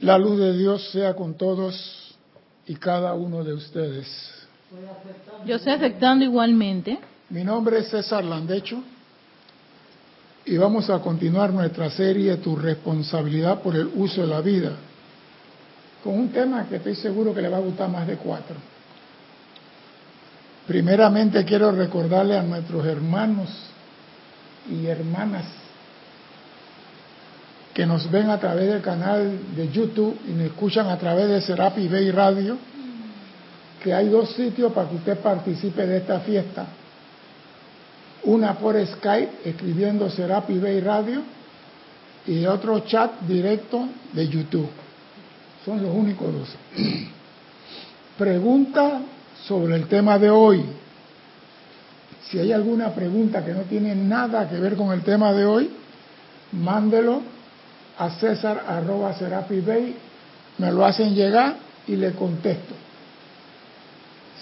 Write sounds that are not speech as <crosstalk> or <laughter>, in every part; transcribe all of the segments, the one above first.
La luz de Dios sea con todos y cada uno de ustedes. Yo estoy aceptando igualmente. Mi nombre es César Landecho y vamos a continuar nuestra serie Tu responsabilidad por el uso de la vida con un tema que estoy seguro que le va a gustar más de cuatro. Primeramente quiero recordarle a nuestros hermanos y hermanas que nos ven a través del canal de YouTube y nos escuchan a través de Serapi Bay Radio, que hay dos sitios para que usted participe de esta fiesta. Una por Skype, escribiendo Serapi Bay Radio, y otro chat directo de YouTube. Son los únicos dos. <clears throat> Pregunta sobre el tema de hoy. Si hay alguna pregunta que no tiene nada que ver con el tema de hoy, mándelo a César arroba Bay, me lo hacen llegar y le contesto.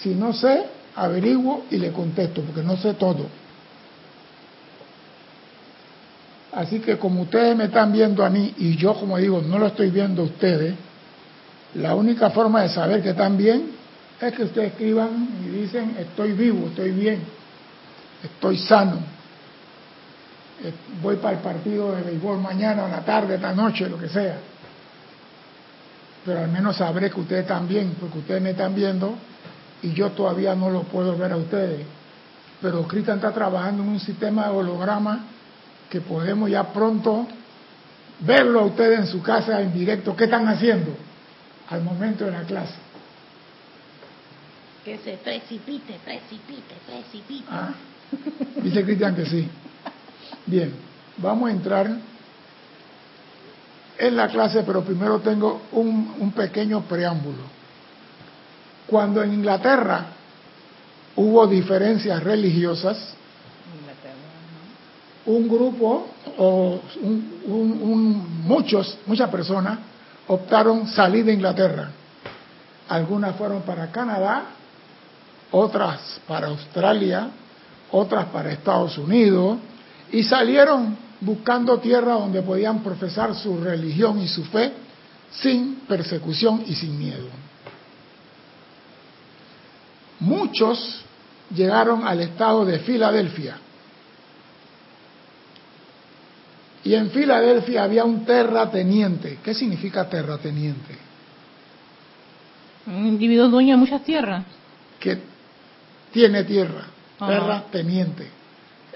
Si no sé, averiguo y le contesto, porque no sé todo. Así que como ustedes me están viendo a mí y yo, como digo, no lo estoy viendo a ustedes, la única forma de saber que están bien es que ustedes escriban y dicen, estoy vivo, estoy bien, estoy sano, voy para el partido de béisbol mañana, en la tarde, esta noche, lo que sea. Pero al menos sabré que ustedes están bien, porque ustedes me están viendo y yo todavía no lo puedo ver a ustedes. Pero Cristian está trabajando en un sistema de holograma que podemos ya pronto verlo a ustedes en su casa en directo. ¿Qué están haciendo al momento de la clase? Que se precipite, precipite, precipite. Ah, dice Cristian que sí. Bien, vamos a entrar en la clase, pero primero tengo un, un pequeño preámbulo. Cuando en Inglaterra hubo diferencias religiosas, un grupo o un, un, muchos, muchas personas optaron salir de Inglaterra. Algunas fueron para Canadá, otras para Australia, otras para Estados Unidos, y salieron buscando tierra donde podían profesar su religión y su fe sin persecución y sin miedo. Muchos llegaron al estado de Filadelfia. Y en Filadelfia había un terrateniente. ¿Qué significa terrateniente? Un individuo dueño de muchas tierras. Que tiene tierra, terrateniente.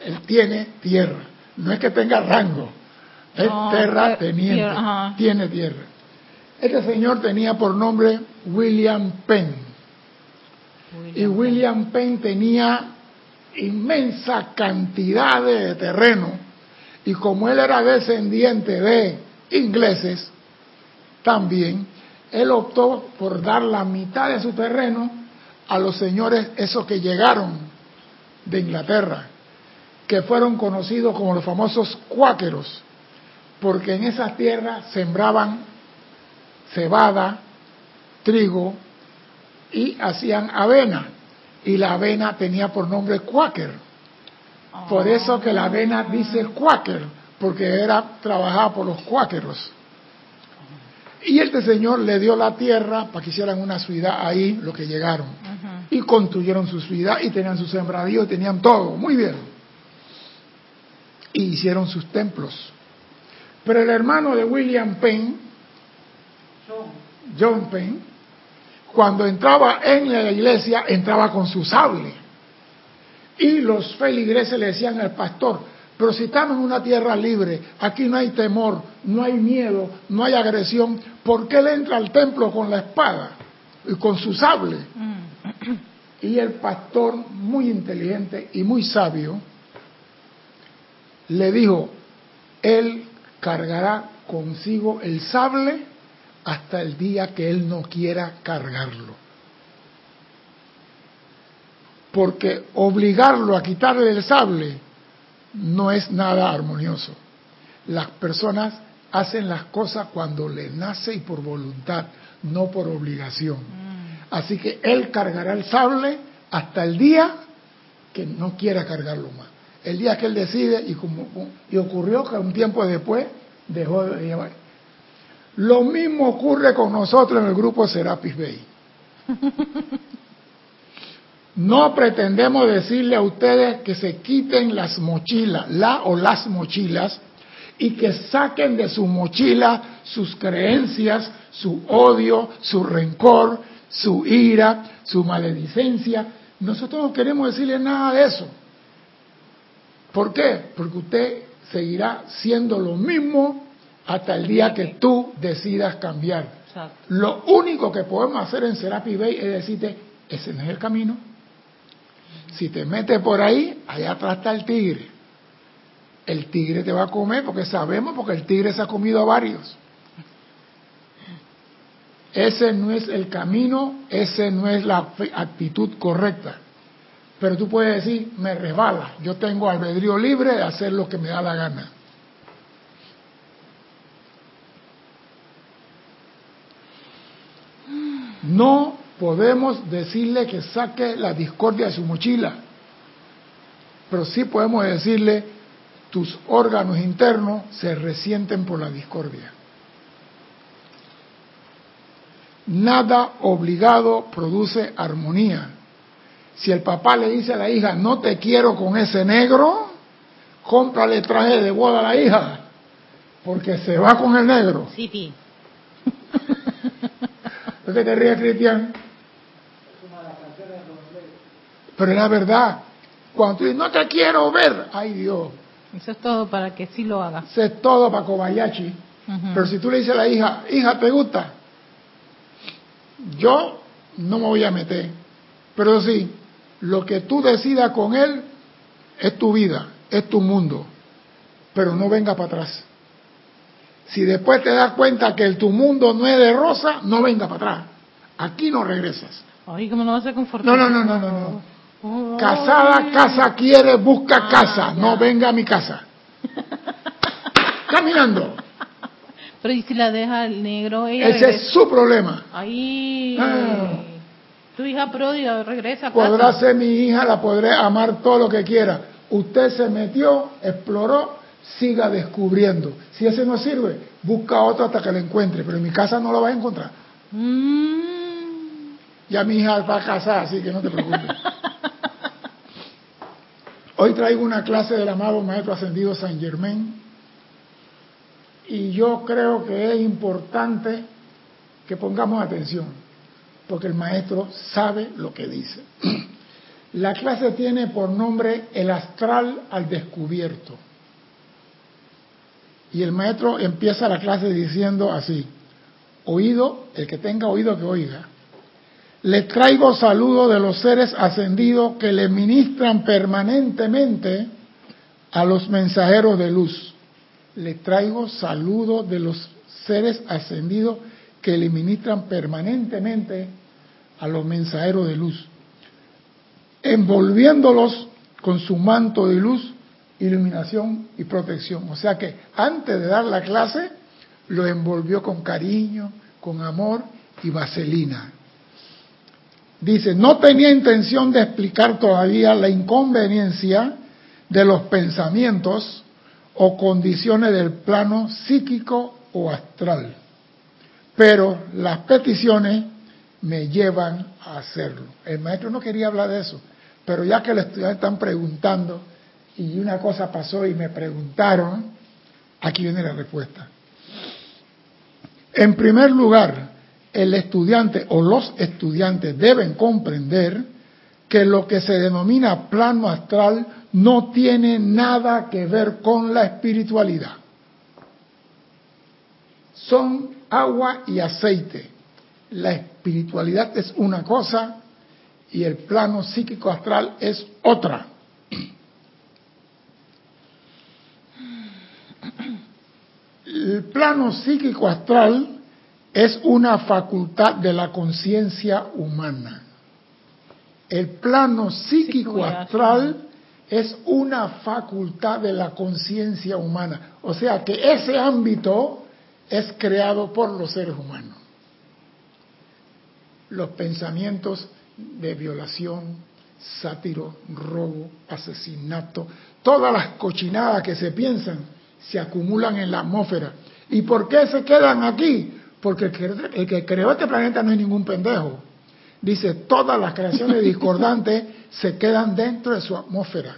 Él tiene tierra. No es que tenga rango, es terrateniente. tiene tierra. Este señor tenía por nombre William Penn. y William Penn tenía inmensa cantidad de terreno. Y como él era descendiente de ingleses, también, él optó por dar la mitad de su terreno a los señores esos que llegaron de Inglaterra que fueron conocidos como los famosos cuáqueros, porque en esas tierras sembraban cebada, trigo y hacían avena. Y la avena tenía por nombre cuáquer. Por eso que la avena dice cuáquer, porque era trabajada por los cuáqueros. Y este señor le dio la tierra para que hicieran una ciudad ahí, lo que llegaron. Y construyeron su ciudad y tenían su sembradío, tenían todo, muy bien y hicieron sus templos. Pero el hermano de William Penn, John Penn, cuando entraba en la iglesia, entraba con su sable. Y los feligreses le decían al pastor, pero si estamos en una tierra libre, aquí no hay temor, no hay miedo, no hay agresión, ¿por qué él entra al templo con la espada y con su sable? Mm. Y el pastor, muy inteligente y muy sabio, le dijo, él cargará consigo el sable hasta el día que él no quiera cargarlo. Porque obligarlo a quitarle el sable no es nada armonioso. Las personas hacen las cosas cuando le nace y por voluntad, no por obligación. Mm. Así que él cargará el sable hasta el día que no quiera cargarlo más el día que él decide y, como, y ocurrió que un tiempo después dejó de llevar. Lo mismo ocurre con nosotros en el grupo Serapis Bay. <laughs> No pretendemos decirle a ustedes que se quiten las mochilas, la o las mochilas, y que saquen de su mochila sus creencias, su odio, su rencor, su ira, su maledicencia. Nosotros no queremos decirle nada de eso. ¿Por qué? Porque usted seguirá siendo lo mismo hasta el día que tú decidas cambiar. Lo único que podemos hacer en Serapi Bay es decirte, ese no es el camino. Si te metes por ahí, allá atrás está el tigre. El tigre te va a comer porque sabemos, porque el tigre se ha comido a varios. Ese no es el camino, ese no es la actitud correcta. Pero tú puedes decir, me resbala, yo tengo albedrío libre de hacer lo que me da la gana. No podemos decirle que saque la discordia de su mochila, pero sí podemos decirle, tus órganos internos se resienten por la discordia. Nada obligado produce armonía. Si el papá le dice a la hija, no te quiero con ese negro, cómprale traje de boda a la hija, porque se va con el negro. Sí, sí. <laughs> ¿Por qué te ríes, Cristian? Pero es la verdad. Cuando tú dices, no te quiero ver, ay Dios. Eso es todo para que sí lo haga. Eso es todo para Kobayashi. Pero si tú le dices a la hija, hija, ¿te gusta? Yo no me voy a meter. Pero sí, lo que tú decidas con él es tu vida, es tu mundo. Pero no venga para atrás. Si después te das cuenta que el, tu mundo no es de rosa, no venga para atrás. Aquí no regresas. Ay, ¿cómo no vas a confortar? No, no, no, no, no. no. Casada, casa quiere, busca ah, casa. No venga a mi casa. <laughs> Caminando. Pero ¿y si la deja el negro? Ese es su problema. Ahí. Ah. Tu hija pródiga regresa. Podrá ser mi hija, la podré amar todo lo que quiera. Usted se metió, exploró, siga descubriendo. Si ese no sirve, busca otro hasta que lo encuentre. Pero en mi casa no lo va a encontrar. Mm. Ya mi hija va a casar, así que no te preocupes. Hoy traigo una clase del amado Maestro Ascendido San Germain y yo creo que es importante que pongamos atención, porque el maestro sabe lo que dice. <clears throat> La clase tiene por nombre El astral al descubierto. Y el maestro empieza la clase diciendo así, oído, el que tenga oído que oiga. Le traigo saludos de los seres ascendidos que le ministran permanentemente a los mensajeros de luz le traigo saludos de los seres ascendidos que le ministran permanentemente a los mensajeros de luz, envolviéndolos con su manto de luz, iluminación y protección. O sea que antes de dar la clase, lo envolvió con cariño, con amor y vaselina. Dice, no tenía intención de explicar todavía la inconveniencia de los pensamientos o condiciones del plano psíquico o astral. Pero las peticiones me llevan a hacerlo. El maestro no quería hablar de eso, pero ya que los estudiantes están preguntando y una cosa pasó y me preguntaron, aquí viene la respuesta. En primer lugar, el estudiante o los estudiantes deben comprender que lo que se denomina plano astral no tiene nada que ver con la espiritualidad. Son agua y aceite. La espiritualidad es una cosa y el plano psíquico astral es otra. El plano psíquico astral es una facultad de la conciencia humana. El plano psíquico astral es una facultad de la conciencia humana. O sea que ese ámbito es creado por los seres humanos. Los pensamientos de violación, sátiro, robo, asesinato, todas las cochinadas que se piensan se acumulan en la atmósfera ¿Y por qué se quedan aquí? Porque el que, creó este planeta no es ningún pendejo. Dice, todas las creaciones <laughs> discordantes se quedan dentro de su atmósfera.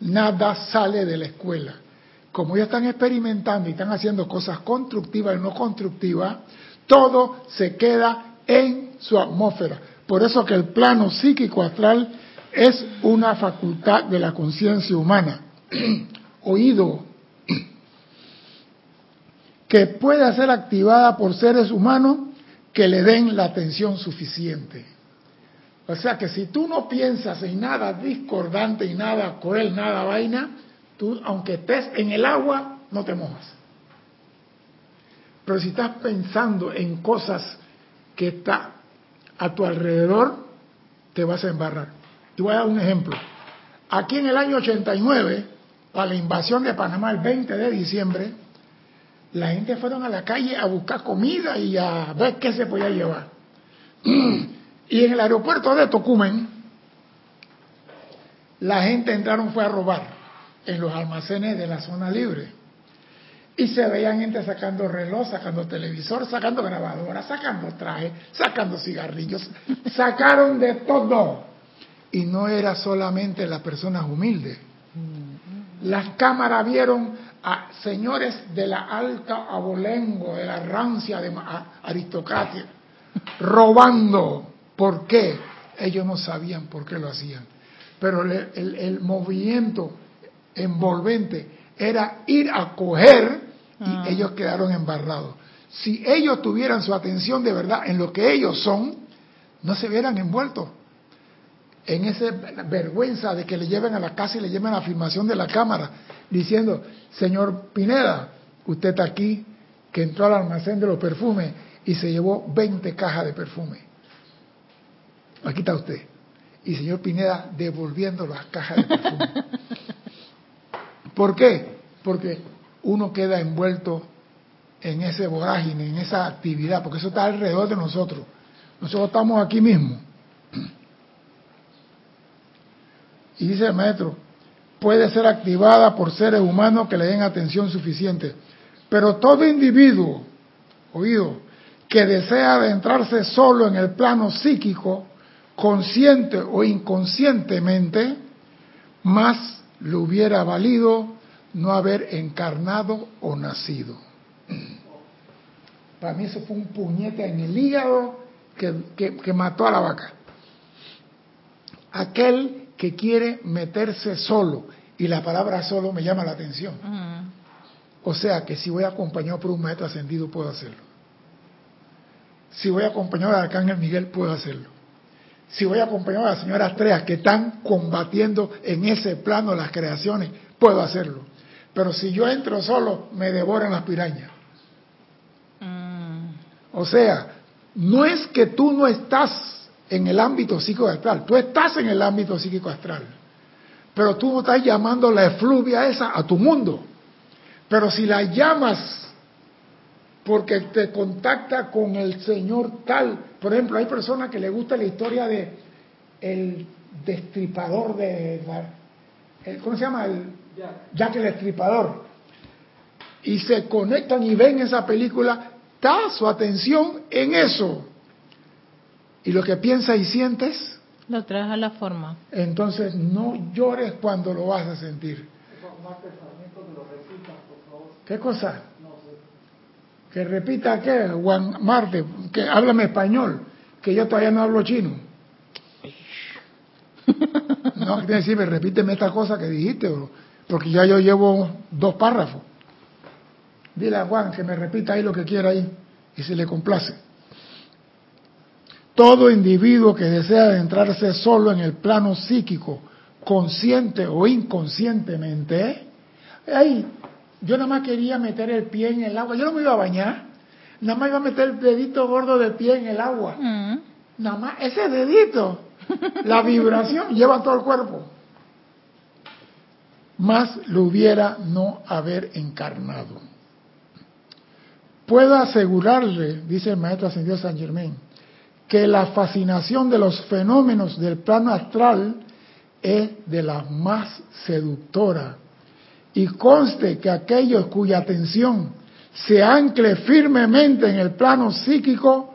Nada sale de la escuela. Como ya están experimentando y están haciendo cosas constructivas y no constructivas, todo se queda en su atmósfera. Por eso que el plano psíquico astral es una facultad de la conciencia humana. <clears throat> Oído, <clears throat> que puede ser activada por seres humanos que le den la atención suficiente. O sea que si tú no piensas en nada discordante y nada cruel, nada vaina, tú aunque estés en el agua, no te mojas. Pero si estás pensando en cosas que está a tu alrededor, te vas a embarrar. Te voy a dar un ejemplo. Aquí en el año 89, para la invasión de Panamá el 20 de diciembre, la gente fueron a la calle a buscar comida y a ver qué se podía llevar. <clears throat> Y en el aeropuerto de Tocumen, la gente entraron fue a robar en los almacenes de la zona libre. Y se veían gente sacando reloj, sacando televisor, sacando grabadora, sacando traje, sacando cigarrillos. Sacaron de todo. Y no era solamente las personas humildes. Las cámaras vieron a señores de la alta abolengo, de la rancia de aristocracia, robando. ¿Por qué? Ellos no sabían por qué lo hacían. Pero el, movimiento envolvente era ir a coger y ah. ellos quedaron embarrados. Si ellos tuvieran su atención de verdad en lo que ellos son, no se hubieran envueltos en esa vergüenza de que le lleven a la casa y le lleven la filmación de la cámara, diciendo, señor Pineda, usted está aquí, que entró al almacén de los perfumes y se llevó 20 cajas de perfume. Aquí está usted. Y señor Pineda devolviendo las cajas de perfume. <laughs> ¿Por qué? Porque uno queda envuelto en ese vorágine, en esa actividad, porque eso está alrededor de nosotros. Nosotros estamos aquí mismo. Y dice el maestro, puede ser activada por seres humanos que le den atención suficiente. Pero todo individuo, oído, que desea adentrarse solo en el plano psíquico, consciente o inconscientemente, más le hubiera valido no haber encarnado o nacido. Para mí eso fue un puñete en el hígado que, que mató a la vaca. Aquel que quiere meterse solo, y la palabra solo me llama la atención. O sea que si voy acompañado por un maestro ascendido, puedo hacerlo. Si voy acompañado de Arcángel Miguel, puedo hacerlo. Si voy acompañado de las señoras Treas que están combatiendo en ese plano las creaciones, puedo hacerlo. Pero si yo entro solo, me devoran las pirañas. O sea, no es que tú no estás en el ámbito psíquico astral. Tú estás en el ámbito psíquico astral. Pero tú no estás llamando la efluvia esa a tu mundo. Pero si la llamas porque te contacta con el Señor tal, por ejemplo, hay personas que le gusta la historia de el destripador de ¿cómo se llama? El, Jack el destripador. Y se conectan y ven esa película, da su atención en eso. Y lo que piensas y sientes, lo traes a la forma. Entonces no llores cuando lo vas a sentir. ¿Qué cosa? Que repita qué, Juan Marte, que háblame español, que yo todavía no hablo chino. <laughs> No, que decirme, repíteme esta cosa que dijiste, porque ya yo llevo dos párrafos. Dile a Juan que me repita ahí lo que quiera ahí, y se le complace. Todo individuo que desea adentrarse solo en el plano psíquico, consciente o inconscientemente, ahí, yo nada más quería meter el pie en el agua, yo no me iba a bañar, nada más iba a meter el dedito gordo del pie en el agua, mm. nada más, ese dedito, la vibración lleva todo el cuerpo. Más lo hubiera no haber encarnado. Puedo asegurarle, dice el maestro ascendido San Germán, que la fascinación de los fenómenos del plano astral es de la más seductora. Y conste que aquellos cuya atención se ancle firmemente en el plano psíquico,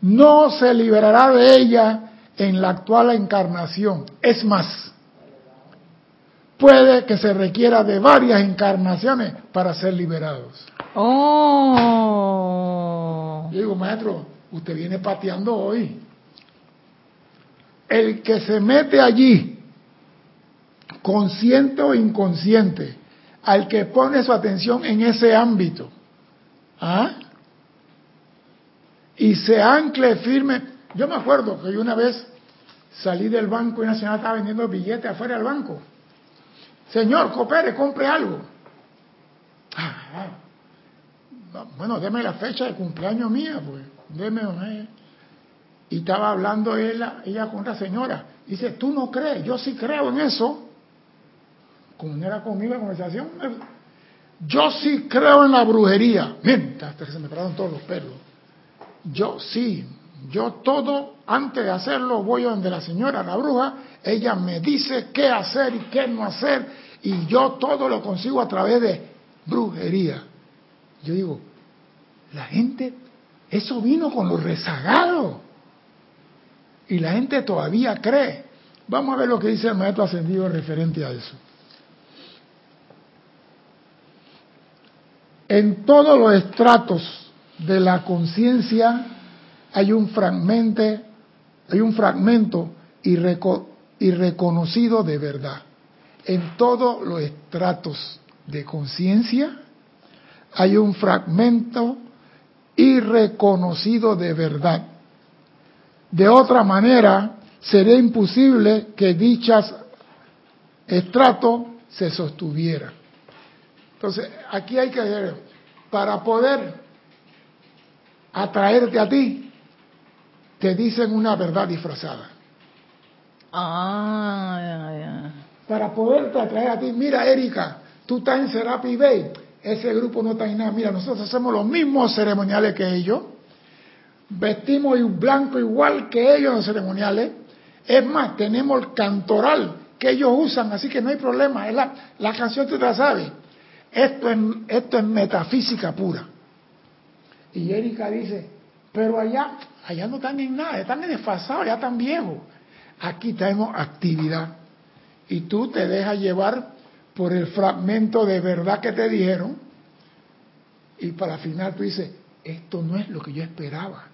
no se liberará de ella en la actual encarnación. Es más, puede que se requiera de varias encarnaciones para ser liberados. Oh. Yo digo, maestro, usted viene pateando hoy. El que se mete allí, consciente o inconsciente, al que pone su atención en ese ámbito, ¿ah? y se ancle firme. Yo me acuerdo que yo una vez salí del banco y una señora estaba vendiendo billetes afuera del banco. Señor, coopere, compre algo. Ah, bueno, deme la fecha de cumpleaños mía, pues. Deme, eh. Y estaba hablando ella, ella con otra señora. Dice, tú no crees, yo sí creo en eso. Como no era conmigo la conversación, yo sí creo en la brujería. Mientras hasta que se me pararon todos los pelos. Yo sí, yo todo, antes de hacerlo, voy donde la señora, la bruja, ella me dice qué hacer y qué no hacer, y yo todo lo consigo a través de brujería. Yo digo, la gente, eso vino con los rezagados. Y la gente todavía cree. Vamos a ver lo que dice el maestro ascendido referente a eso. En todos los estratos de la conciencia hay un fragmento, hay un fragmento irreconocido de verdad. En todos los estratos de conciencia hay un fragmento irreconocido de verdad. De otra manera, sería imposible que dichas estrato se sostuviera. Entonces, aquí hay que ver, para poder atraerte a ti, te dicen una verdad disfrazada. Ah, ya, ya. Para poderte atraer a ti, mira Erika, tú estás en Serapi Bay, ese grupo no está en nada. Mira, nosotros hacemos los mismos ceremoniales que ellos, vestimos blanco igual que ellos en los ceremoniales. Es más, tenemos el cantoral que ellos usan, así que no hay problema. Es la, la canción tú la sabes. Esto es, esto es metafísica pura. Y Erika dice, pero allá, allá no están en nada, están desfasados, ya están viejos. Aquí tenemos actividad. Y tú te dejas llevar por el fragmento de verdad que te dijeron. Y para final tú dices, esto no es lo que yo esperaba.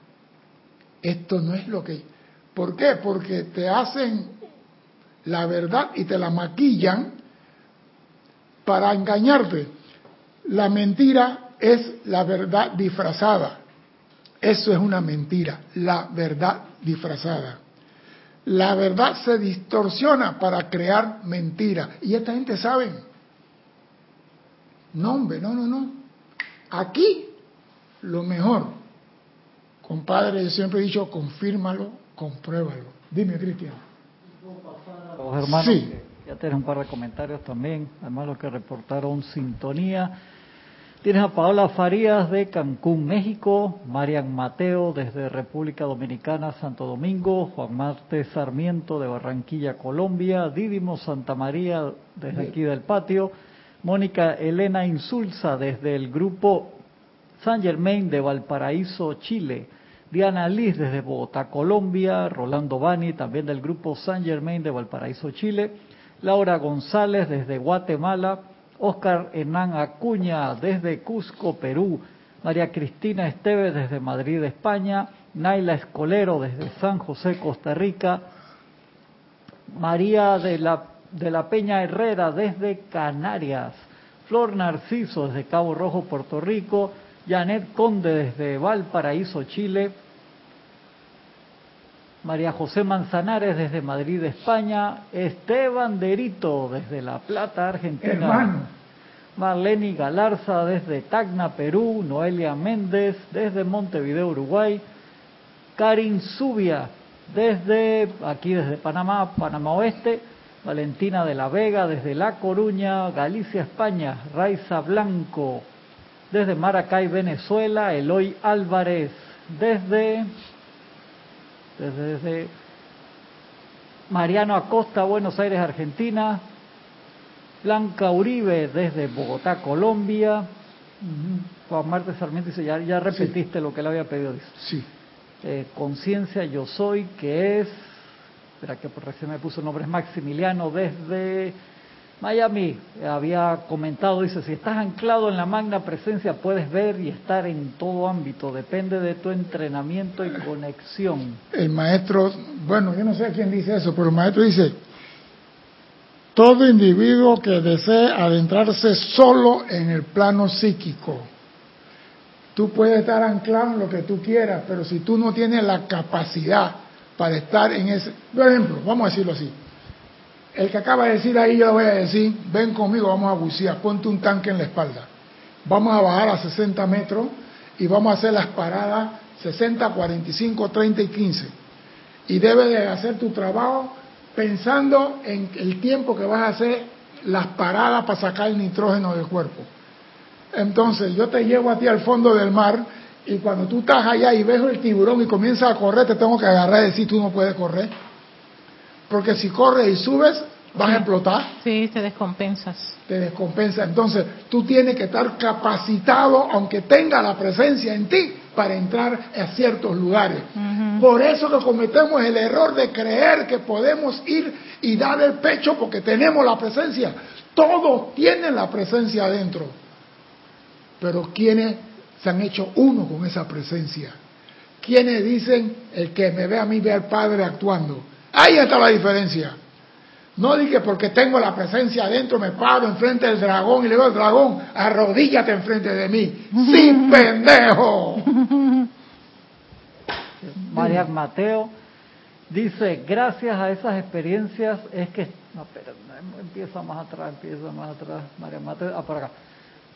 Esto no es lo que... ¿Por qué? Porque te hacen la verdad y te la maquillan para engañarte. La mentira es la verdad disfrazada. Eso es una mentira, la verdad disfrazada. La verdad se distorsiona para crear mentira. Y esta gente sabe. No, hombre, no, no, no. Aquí, lo mejor. Compadre, yo siempre he dicho, confírmalo, compruébalo. Dime, Cristian. Los hermanos, sí. Ya tienen un par de comentarios también, además los que reportaron sintonía. Tienes a Paola Farías de Cancún, México, Marian Mateo desde República Dominicana, Santo Domingo, Juan Marte Sarmiento de Barranquilla, Colombia, Dídimo Santa María desde aquí del patio, Mónica Elena Insulza desde el grupo San Germain de Valparaíso, Chile, Diana Liz desde Bogotá, Colombia, Rolando Bani también del grupo San Germain de Valparaíso, Chile, Laura González desde Guatemala, Oscar Hernán Acuña desde Cusco, Perú, María Cristina Esteves desde Madrid, España, Naila Escolero desde San José, Costa Rica, María de la, de la Peña Herrera desde Canarias, Flor Narciso desde Cabo Rojo, Puerto Rico, Janet Conde desde Valparaíso, Chile, María José Manzanares desde Madrid, España, Esteban Derito desde La Plata, Argentina, Marlene Galarza desde Tacna, Perú, Noelia Méndez desde Montevideo, Uruguay, Karin Zubia desde aquí desde Panamá, Panamá Oeste, Valentina de la Vega desde La Coruña, Galicia, España, Raiza Blanco desde Maracay, Venezuela, Eloy Álvarez desde desde, Mariano Acosta, Buenos Aires, Argentina, Blanca Uribe desde Bogotá, Colombia, Juan Marte Sarmiento dice, ya, ya repetiste lo que él había pedido. Dice. Sí. Eh, conciencia yo soy, que es, espera que recién me puso el nombre, es Maximiliano desde Miami. Había comentado, dice, si estás anclado en la magna presencia puedes ver y estar en todo ámbito, depende de tu entrenamiento y conexión. El maestro, bueno, yo no sé quién dice eso, pero el maestro dice, todo individuo que desee adentrarse solo en el plano psíquico, tú puedes estar anclado en lo que tú quieras, pero si tú no tienes la capacidad para estar en ese, por ejemplo, vamos a decirlo así, el que acaba de decir ahí yo le voy a decir, ven conmigo, vamos a bucear, ponte un tanque en la espalda, vamos a bajar a 60 metros y vamos a hacer las paradas 60, 45, 30 y 15. Y debes de hacer tu trabajo pensando en el tiempo que vas a hacer las paradas para sacar el nitrógeno del cuerpo. Entonces yo te llevo a ti al fondo del mar y cuando tú estás allá y ves el tiburón y comienzas a correr, te tengo que agarrar y decir tú no puedes correr. Porque si corres y subes, vas a explotar. Sí, te descompensas. Te descompensa. Entonces tú tienes que estar capacitado, aunque tenga la presencia en ti, para entrar a ciertos lugares. Por eso que cometemos el error de creer que podemos ir y dar el pecho porque tenemos la presencia. Todos tienen la presencia adentro. Pero ¿quiénes se han hecho uno con esa presencia? ¿Quiénes dicen, el que me ve a mí ve al Padre actuando? Ahí está la diferencia. No dije porque tengo la presencia adentro, me paro enfrente del dragón y le digo al dragón, arrodíllate enfrente de mí. <laughs> ¡Sí, pendejo! <laughs> María Mateo dice, gracias a esas experiencias es que... No, espera, empieza más atrás, empieza más atrás. María Mateo, ah, por acá.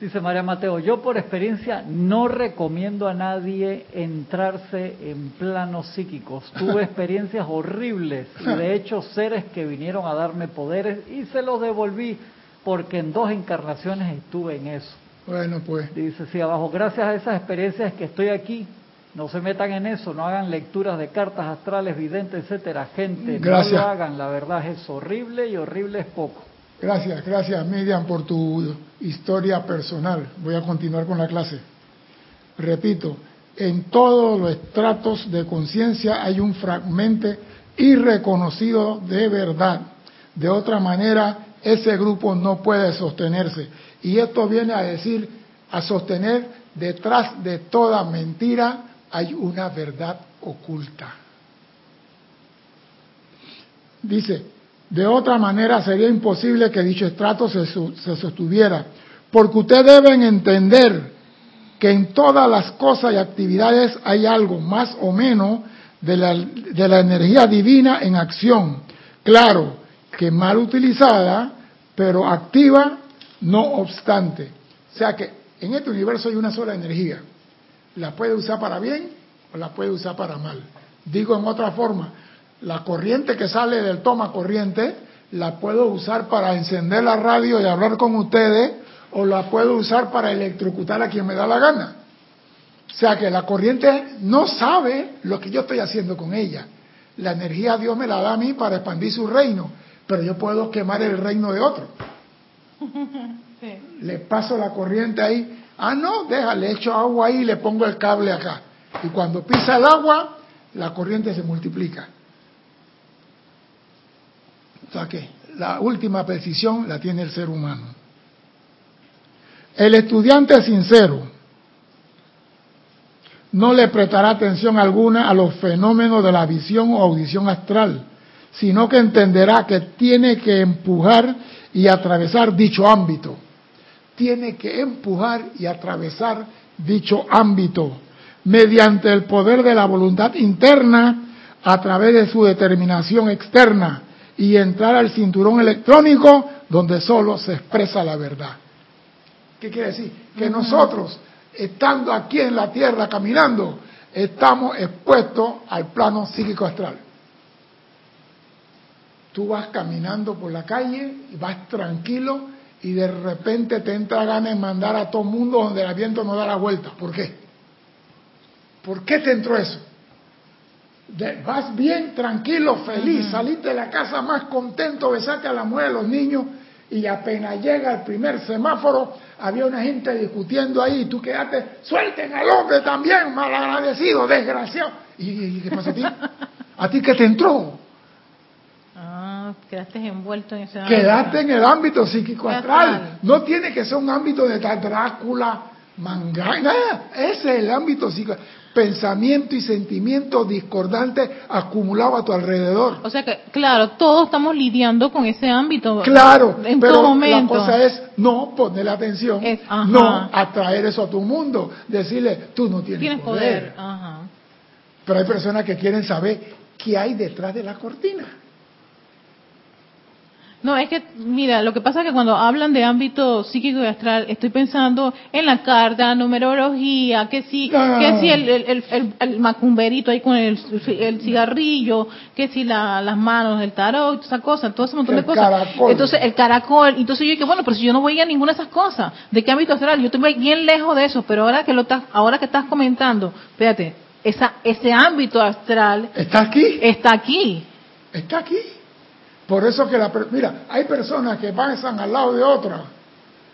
Dice María Mateo, yo por experiencia no recomiendo a nadie entrarse en planos psíquicos. Tuve experiencias horribles y de hecho seres que vinieron a darme poderes y se los devolví porque en dos encarnaciones estuve en eso. Bueno, pues. Dice, sí, abajo, gracias a esas experiencias que estoy aquí, no se metan en eso, no hagan lecturas de cartas astrales, videntes, etcétera. Gente, no lo hagan, la verdad es horrible y horrible es poco. Gracias, gracias Miriam por tu historia personal. Voy a continuar con la clase. Repito, en todos los estratos de conciencia hay un fragmento irreconocido de verdad. De otra manera, ese grupo no puede sostenerse. Y esto viene a decir, a sostener, detrás de toda mentira hay una verdad oculta. Dice, de otra manera sería imposible que dicho estrato se, sostuviera, porque ustedes deben entender que en todas las cosas y actividades hay algo más o menos de la, de la energía divina en acción. Claro, que mal utilizada, pero activa no obstante. O sea que en este universo hay una sola energía. La puede usar para bien o la puede usar para mal. Digo en otra forma, la corriente que sale del toma corriente la puedo usar para encender la radio y hablar con ustedes o la puedo usar para electrocutar a quien me da la gana. O sea que la corriente no sabe lo que yo estoy haciendo con ella. La energía Dios me la da a mí para expandir su reino, pero yo puedo quemar el reino de otro. <laughs> Le paso la corriente ahí. Ah, no, déjale, echo agua ahí y le pongo el cable acá. Y cuando pisa el agua, la corriente se multiplica. O sea que la última precisión la tiene el ser humano. El estudiante sincero no le prestará atención alguna a los fenómenos de la visión o audición astral, sino que entenderá que tiene que empujar y atravesar dicho ámbito. Tiene que empujar y atravesar dicho ámbito mediante el poder de la voluntad interna a través de su determinación externa y entrar al cinturón electrónico donde solo se expresa la verdad. ¿Qué quiere decir? Que nosotros, estando aquí en la Tierra caminando, estamos expuestos al plano psíquico astral. Tú vas caminando por la calle y vas tranquilo y de repente te entra ganas de mandar a todo el mundo donde el viento no da la vuelta. ¿Por qué? ¿Por qué te entró eso? Vas bien, tranquilo, feliz, saliste de la casa más contento, besaste a la mujer, a los niños, Y apenas llega el primer semáforo, había una gente discutiendo ahí, y tú quedaste, suelten al hombre también, malagradecido, desgraciado. ¿Y, qué pasa a ti? ¿A ti qué te entró? Ah, quedaste envuelto en ese ámbito. Quedaste en el ámbito psíquico astral. No tiene que ser un ámbito de Drácula, manga, nada. Ese es el ámbito psíquico pensamiento y sentimiento discordante acumulado a tu alrededor. O sea que, claro, todos estamos lidiando con ese ámbito. Claro, en pero todo momento. la cosa es no poner atención, no atraer eso a tu mundo, decirle, tú no tienes, poder. Pero hay personas que quieren saber qué hay detrás de la cortina. No, es que, mira, lo que pasa es que cuando hablan de ámbito psíquico y astral, estoy pensando en la carta, numerología, que si, que si el, el, el, macumberito ahí con el, cigarrillo, que si la, las manos del tarot, esa cosa, todo ese montón de cosas. Caracol. Entonces, el caracol. Entonces yo dije, bueno, pero si yo no voy a ninguna de esas cosas, ¿de qué ámbito astral? Yo estoy bien lejos de eso, pero ahora que lo estás, ahora que estás comentando, fíjate, esa, ese ámbito astral. ¿Está aquí? Está aquí. Está aquí. Por eso que la... Mira, hay personas que pasan al lado de otra.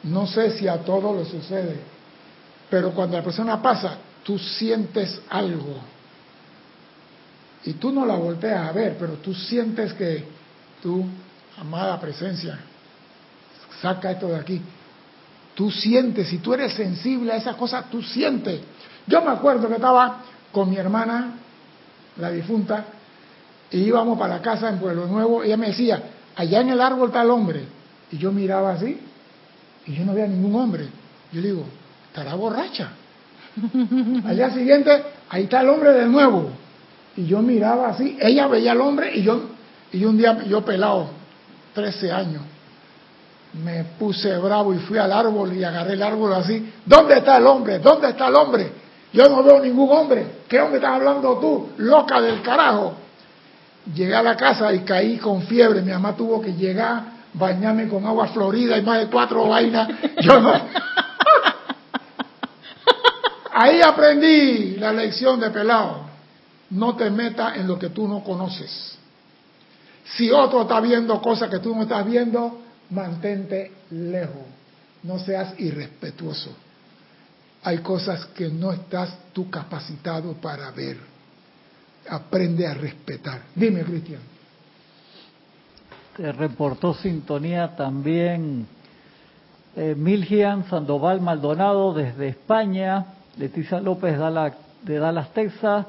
No sé si a todos les sucede, pero cuando la persona pasa, tú sientes algo. Y tú no la volteas a ver, pero tú sientes que tú, amada presencia, saca esto de aquí. Tú sientes, si tú eres sensible a esas cosas, tú sientes. Yo me acuerdo que estaba con mi hermana, la difunta, y íbamos para la casa en Pueblo Nuevo, ella me decía, allá en el árbol está el hombre. Y yo miraba así, y yo no veía ningún hombre. Yo le digo, estará borracha. <laughs> Al día siguiente, ahí está el hombre de nuevo. Y yo miraba así, ella veía al hombre y yo, y un día yo pelado, 13 años, me puse bravo y fui al árbol y agarré el árbol así. ¿Dónde está el hombre? ¿Dónde está el hombre? Yo no veo ningún hombre. ¿Qué hombre estás hablando tú? Loca del carajo. Llegué a la casa y caí con fiebre. Mi mamá tuvo que llegar, bañarme con agua florida y más de cuatro vainas. Yo no. Ahí aprendí la lección de pelado. No te metas en lo que tú no conoces. Si otro está viendo cosas que tú no estás viendo, mantente lejos. No seas irrespetuoso. Hay cosas que no estás tú capacitado para ver aprende a respetar. Dime, Cristian. Te reportó sintonía también eh, Milgian Sandoval Maldonado desde España, Leticia López de Dallas, Texas,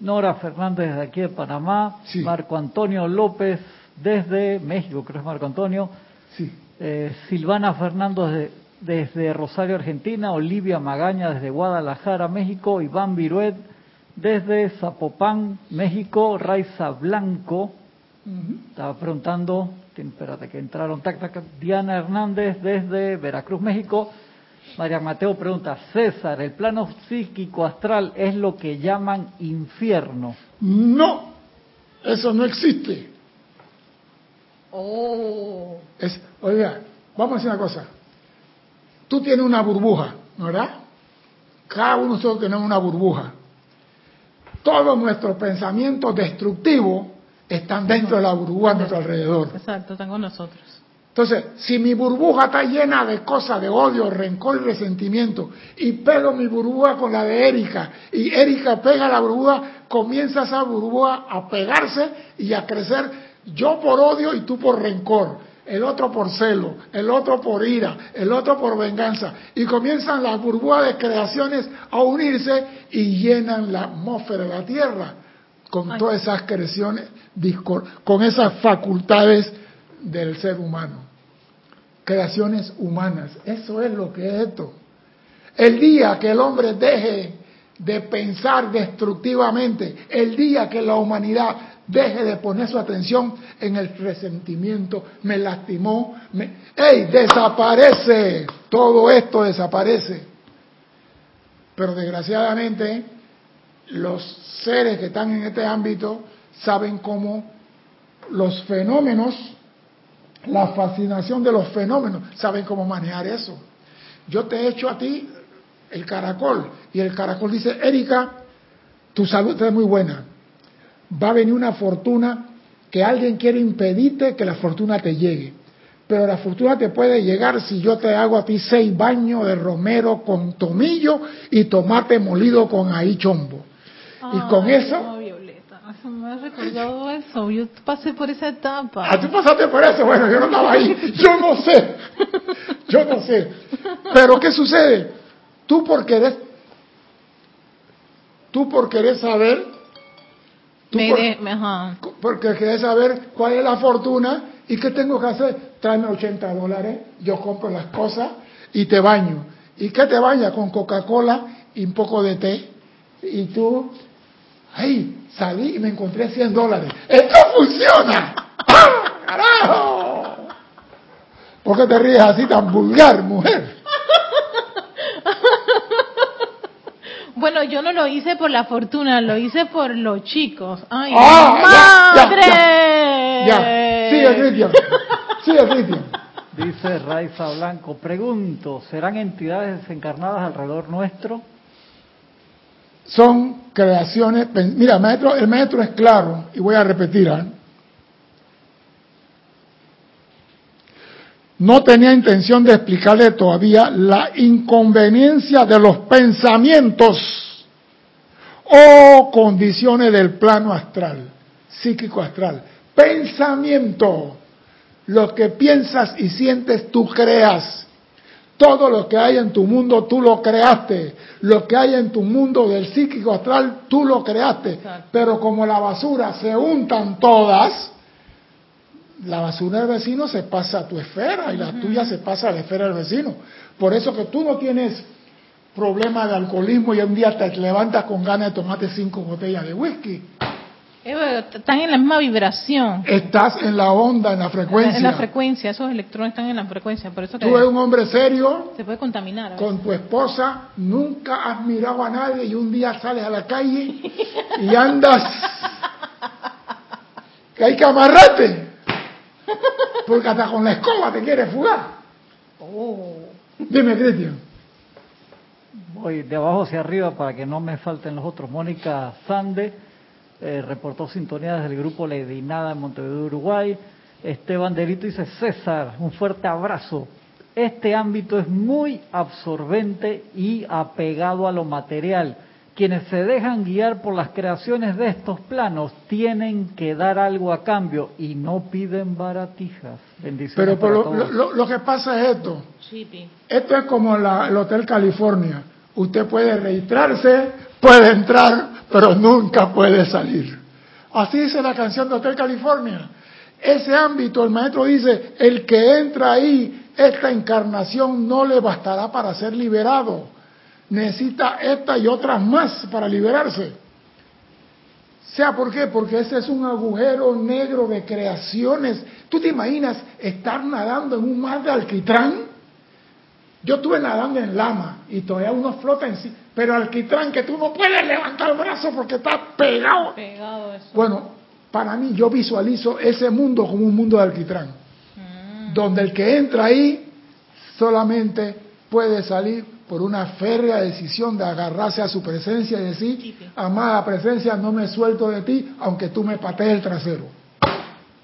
Nora Fernández desde aquí de Panamá, Marco Antonio López desde México, creo que es Marco Antonio, sí. Eh, Silvana Fernández desde Rosario, Argentina, Olivia Magaña desde Guadalajara, México, Iván Viruet desde Zapopan, México, Raiza Blanco. Estaba preguntando, espérate que entraron, Diana Hernández desde Veracruz, México. María Mateo pregunta, César, ¿el plano psíquico astral es lo que llaman infierno? No, eso no existe. Oh. Es, oiga, vamos a decir una cosa. Tú tienes una burbuja, ¿verdad? Cada uno de nosotros tenemos una burbuja todos nuestros pensamientos destructivos están dentro de la burbuja a nuestro alrededor. Exacto, están con nosotros. Entonces, si mi burbuja está llena de cosas de odio, rencor y resentimiento, y pego mi burbuja con la de Erika, y Erika pega la burbuja, comienza esa burbuja a pegarse y a crecer, yo por odio y tú por rencor el otro por celo, el otro por ira, el otro por venganza. Y comienzan las burbujas de creaciones a unirse y llenan la atmósfera de la Tierra con todas esas creaciones, con esas facultades del ser humano. Creaciones humanas. Eso es lo que es esto. El día que el hombre deje de pensar destructivamente, el día que la humanidad deje de poner su atención en el resentimiento, me lastimó, me... ¡Ey! Desaparece, todo esto desaparece. Pero desgraciadamente los seres que están en este ámbito saben cómo los fenómenos, la fascinación de los fenómenos, saben cómo manejar eso. Yo te he hecho a ti el caracol y el caracol dice, Erika, tu salud es muy buena, va a venir una fortuna que alguien quiere impedirte que la fortuna te llegue. pero la fortuna te puede llegar si yo te hago a ti seis baños de romero con tomillo y tomate molido con ahí chombo. y con eso... No, Violeta, me ha recordado eso. Yo pasé por esa etapa. Ah, tú pasaste por eso. Bueno, yo no estaba ahí. Yo no sé. Yo no sé. Pero ¿qué sucede? Tú por querer, tú por querer saber, tú por, porque querés saber cuál es la fortuna y qué tengo que hacer tráeme 80 dólares, yo compro las cosas y te baño. ¿Y qué te baña? Con Coca-Cola y un poco de té. Y tú, ay, salí y me encontré 100 dólares. ¡Esto funciona! ¡Carajo! ¿Por qué te ríes así tan vulgar, mujer? Bueno, yo no lo hice por la fortuna, lo hice por los chicos. ¡Ay, ah, madre! Ya, ya, Sigue, Cristian. Sigue, Cristian. Dice Raiza Blanco, pregunto, ¿serán entidades desencarnadas alrededor nuestro? Son creaciones, mira, el maestro, el maestro es claro, y voy a repetir, ¿eh? No tenía intención de explicarle todavía la inconveniencia de los pensamientos o condiciones del plano astral, psíquico astral. Pensamiento, lo que piensas y sientes tú creas. Todo lo que hay en tu mundo tú lo creaste. Lo que hay en tu mundo del psíquico astral tú lo creaste. Pero como la basura se untan todas, la basura del vecino se pasa a tu esfera y la tuya se pasa a la esfera del vecino. Por eso que tú no tienes problema de alcoholismo y un día te levantas con ganas de tomarte cinco botellas de whisky. Eh, están en la misma vibración. Estás en la onda, en la frecuencia. En la frecuencia, esos electrones están en la frecuencia. Por eso Tú eres un hombre serio. Se puede contaminar. Con tu esposa, nunca has mirado a nadie y un día sales a la calle y <laughs> andas. que hay que amarrarte. Porque hasta con la escoba te quieres fugar. Oh. Dime, Cristian. Voy de abajo hacia arriba para que no me falten los otros. Mónica Sande eh, reportó sintonía desde el grupo Lady Nada en Montevideo, Uruguay. Esteban Delito dice, César, un fuerte abrazo. Este ámbito es muy absorbente y apegado a lo material quienes se dejan guiar por las creaciones de estos planos tienen que dar algo a cambio y no piden baratijas. Bendiciones Pero, lo, que pasa es esto. Esto es como el Hotel California. Usted puede registrarse, puede entrar, pero nunca puede salir. Así dice la canción de Hotel California. Ese ámbito, el maestro dice, el que entra ahí, esta encarnación no le bastará para ser liberado necesita esta y otras más para liberarse. ¿Sea por qué? Porque ese es un agujero negro de creaciones. ¿Tú te imaginas estar nadando en un mar de alquitrán? Yo estuve nadando en lama y todavía uno flota en sí, pero alquitrán que tú no puedes levantar el brazo porque está pegado. Bueno, para mí yo visualizo ese mundo como un mundo de alquitrán, mm. donde el que entra ahí solamente puede salir por una férrea decisión de agarrarse a su presencia y decir, amada presencia, no me suelto de ti, aunque tú me patees el trasero.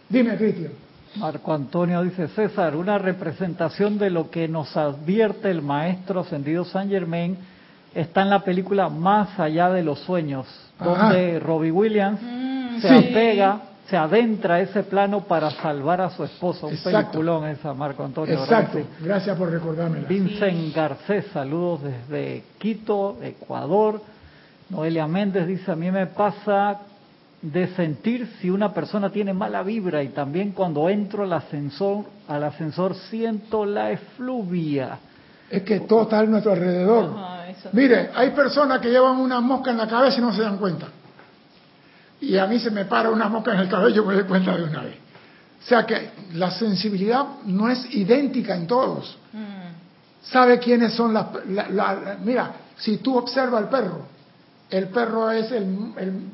Dime, Cristian. Marco Antonio dice, César, una representación de lo que nos advierte el maestro ascendido San Germain está en la película Más allá de los sueños, donde Robbie Williams mm, se apega se adentra a ese plano para salvar a su esposa. Un peliculón esa, Marco Antonio. Exacto, gracias por recordarme. Vincent Garcés, saludos desde Quito, Ecuador. Noelia Méndez dice, a mí me pasa de sentir si una persona tiene mala vibra y también cuando entro al ascensor, al ascensor siento la efluvia. Es que todo está a nuestro alrededor. Mire, hay personas que llevan una mosca en la cabeza y no se dan cuenta y a mí se me para una mosca en el cabello, me doy cuenta de una vez. O sea que la sensibilidad no es idéntica en todos. Mm. ¿Sabe quiénes son las... mira, si tú observas al perro, el perro es el,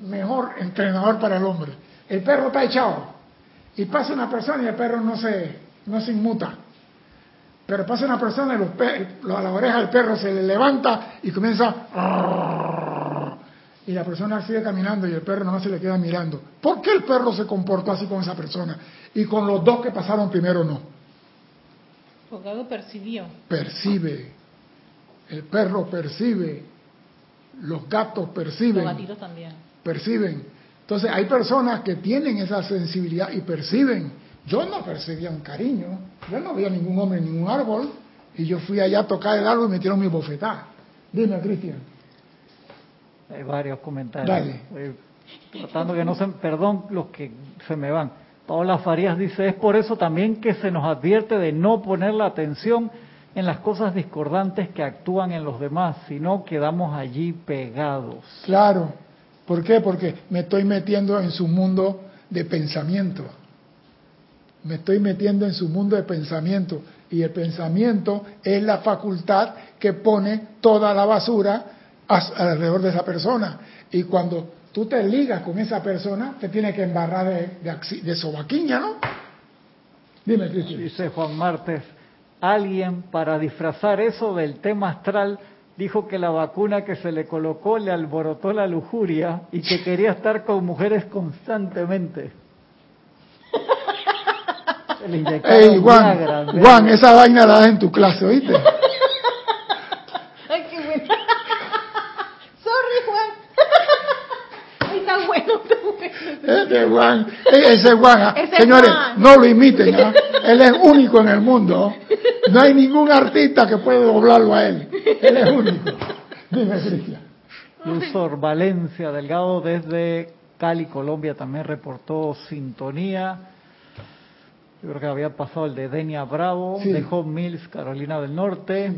mejor entrenador para el hombre. El perro está echado y pasa una persona y el perro no se, no se inmuta. Pero pasa una persona y los, a la oreja del perro se le levanta y comienza y la persona sigue caminando y el perro nomás se le queda mirando. ¿Por qué el perro se comportó así con esa persona y con los dos que pasaron primero no? Porque algo percibió. Percibe. El perro percibe. Los gatos perciben. Los gatitos también. Perciben. Entonces hay personas que tienen esa sensibilidad y perciben. Yo no percibía un cariño. Yo no veía ningún hombre en ningún árbol. Y yo fui allá a tocar el árbol y me metieron mi bofetada. Dime, Cristian. Hay varios comentarios. Dale. tratando que no se... Perdón los que se me van. Paola Farías dice, es por eso también que se nos advierte de no poner la atención en las cosas discordantes que actúan en los demás, sino quedamos allí pegados. Claro. ¿Por qué? Porque me estoy metiendo en su mundo de pensamiento. Me estoy metiendo en su mundo de pensamiento. Y el pensamiento es la facultad que pone toda la basura alrededor de esa persona. Y cuando tú te ligas con esa persona, te tiene que embarrar de, de, sobaquiña, ¿no? Dime, Cristian. Dice Juan Martes, alguien para disfrazar eso del tema astral dijo que la vacuna que se le colocó le alborotó la lujuria y que quería estar con mujeres constantemente. <laughs> Ey, Juan, Juan, esa vaina la das en tu clase, ¿oíste? Ese Juan, ese Juan, señores, no lo imiten, ¿ah? <laughs> él es único en el mundo. No hay ningún artista que pueda doblarlo a él. Él es único. Dime, Cristian. Luzor Valencia Delgado desde Cali, Colombia, también reportó sintonía. Yo creo que había pasado el de Denia Bravo, de Home Mills, Carolina del Norte.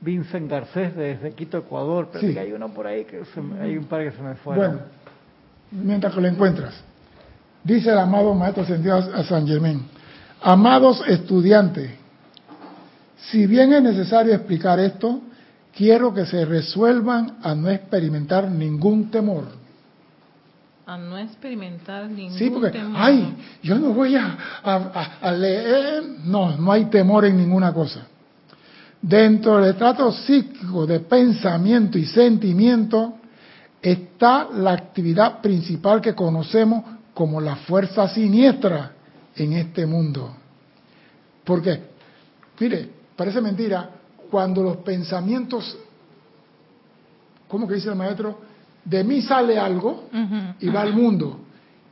Vincent Garcés desde Quito, Ecuador. Pero sí. hay uno por ahí que hay un par que se me fueron. Bueno, mientras que lo encuentras. Dice el amado Maestro Ascendido a San Germán, amados estudiantes, si bien es necesario explicar esto, quiero que se resuelvan a no experimentar ningún temor. A no experimentar ningún sí, porque, Ay, yo no voy a, a leer. No, no hay temor en ninguna cosa. Dentro del estrato psíquico de pensamiento y sentimiento, está la actividad principal que conocemos como la fuerza siniestra en este mundo. Porque, mire, parece mentira, cuando los pensamientos, ¿cómo que dice el maestro? De mí sale algo y va al mundo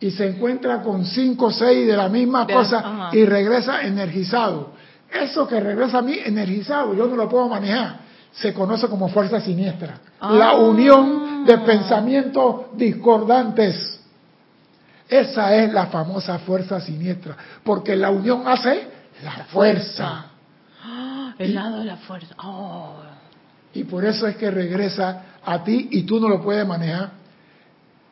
y se encuentra con cinco o seis de la misma cosa y regresa energizado. Eso que regresa a mí energizado, yo no lo puedo manejar, se conoce como fuerza siniestra. La ah. unión de pensamientos discordantes. Esa es la famosa fuerza siniestra, porque la unión hace la, fuerza. el lado de la fuerza. Oh. Y por eso es que regresa a ti y tú no lo puedes manejar.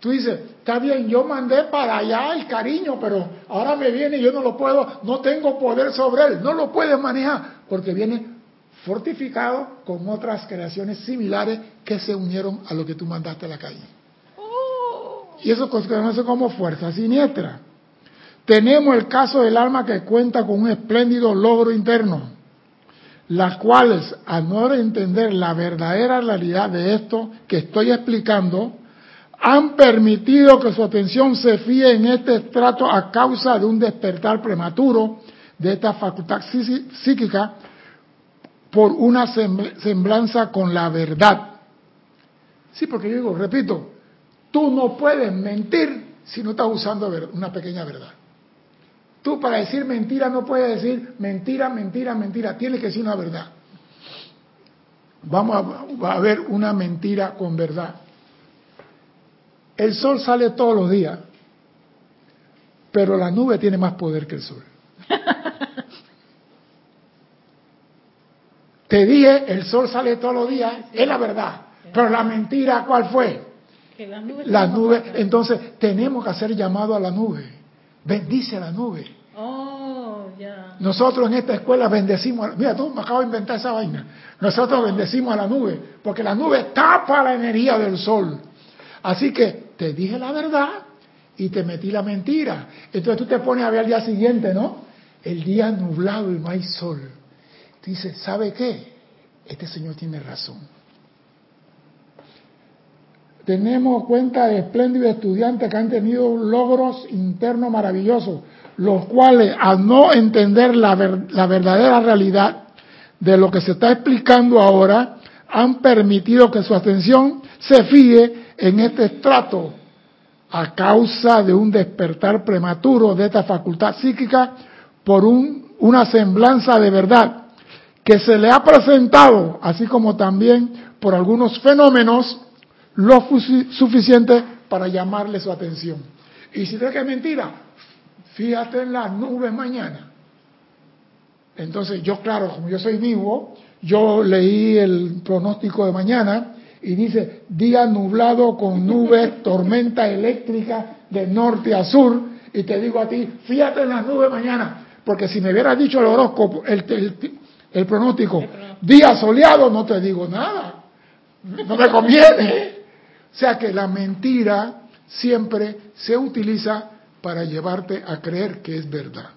Tú dices, está bien, yo mandé para allá el cariño, pero ahora me viene y yo no lo puedo, no tengo poder sobre él, no lo puedes manejar, porque viene fortificado con otras creaciones similares que se unieron a lo que tú mandaste a la calle. Y eso se conoce como fuerza siniestra. Tenemos el caso del alma que cuenta con un espléndido logro interno, las cuales, al no entender la verdadera realidad de esto que estoy explicando, han permitido que su atención se fíe en este estrato a causa de un despertar prematuro de esta facultad psíquica por una semblanza con la verdad. Sí, porque yo digo, repito, tú no puedes mentir si no estás usando una pequeña verdad. Tú para decir mentira no puedes decir mentira, mentira, mentira. Tienes que decir una verdad. Vamos a, a ver una mentira con verdad. El sol sale todos los días, pero la nube tiene más poder que el sol. <laughs> Te dije, el sol sale todos los días, es la verdad. Pero la mentira, ¿cuál fue? Que la nube. Entonces, tenemos que hacer llamado a la nube. Bendice a la nube. Oh, Nosotros en esta escuela bendecimos. Mira, tú me acabo de inventar esa vaina. Nosotros bendecimos a la nube. Porque la nube tapa la energía del sol. Así que te dije la verdad y te metí la mentira. Entonces tú te pones a ver al día siguiente, ¿no? El día nublado y no hay sol dice, ¿sabe qué? Este señor tiene razón. tenemos cuenta de espléndidos estudiantes que han tenido logros internos maravillosos, los cuales al no entender la, la verdadera realidad de lo que se está explicando ahora, han permitido que su atención se fíe en este estrato a causa de un despertar prematuro de esta facultad psíquica por un, una semblanza de verdad que se le ha presentado, así como también por algunos fenómenos, lo suficiente para llamarle su atención. Y si crees que es mentira, fíjate en las nubes mañana. Entonces yo, claro, como yo soy vivo, yo leí el pronóstico de mañana y dice día nublado con nubes, <laughs> tormenta eléctrica de norte a sur, y te digo a ti, fíjate en las nubes mañana, porque si me hubieras dicho el horóscopo, el, pronóstico, día soleado, no te digo nada, no me conviene. O sea que la mentira siempre se utiliza para llevarte a creer que es verdad.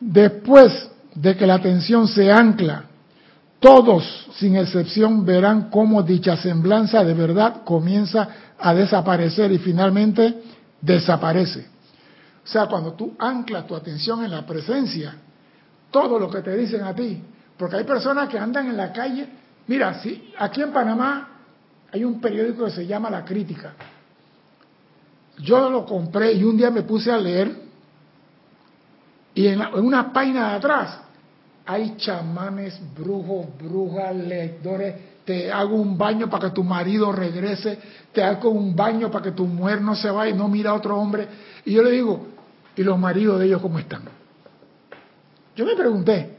Después de que la atención se ancla todos, sin excepción, verán cómo dicha semblanza de verdad comienza a desaparecer y finalmente desaparece. O sea, cuando tú anclas tu atención en la presencia, todo lo que te dicen a ti, porque hay personas que andan en la calle, mira, si aquí en Panamá hay un periódico que se llama La Crítica. Yo lo compré y un día me puse a leer y en, en una página de atrás hay chamanes, brujos, brujas, lectores. Te hago un baño para que tu marido regrese. Te hago un baño para que tu mujer no se vaya y no mira a otro hombre. Y yo le digo, ¿y los maridos de ellos cómo están? Yo me pregunté,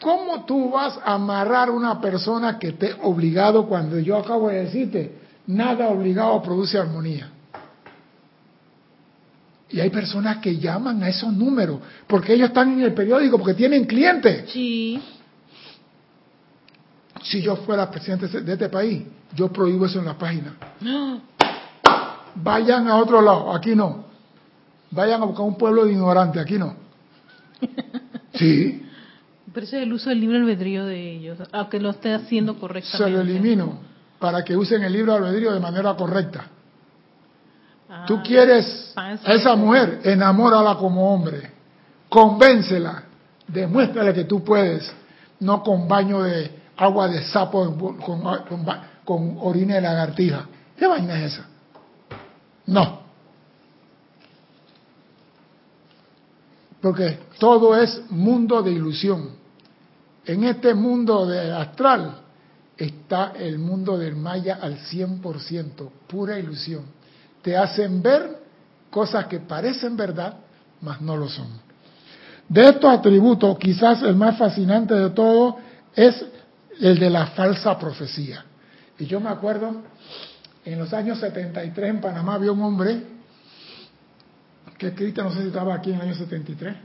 ¿cómo tú vas a amarrar a una persona que esté obligado cuando yo acabo de decirte, nada obligado produce armonía? Y hay personas que llaman a esos números porque ellos están en el periódico, porque tienen clientes. Sí. Si yo fuera presidente de este país, yo prohíbo eso en la página. Vayan a otro lado, aquí no. Vayan a buscar un pueblo de ignorantes, aquí no. <laughs> Sí. Pero ese es el uso del libre albedrío de ellos, aunque lo esté haciendo correctamente. Se lo elimino para que usen el libre albedrío de manera correcta. Tú ah, quieres a esa mujer, enamórala como hombre, convéncela, demuéstrale que tú puedes, no con baño de agua de sapo, con, orina de lagartija. ¿Qué vaina es esa? No. Porque todo es mundo de ilusión. En este mundo de astral está el mundo del maya al 100%, pura ilusión te hacen ver cosas que parecen verdad, mas no lo son. De estos atributos, quizás el más fascinante de todo es el de la falsa profecía. Y yo me acuerdo, en los años 73 en Panamá había un hombre que escrita, no sé si estaba aquí en el año 73.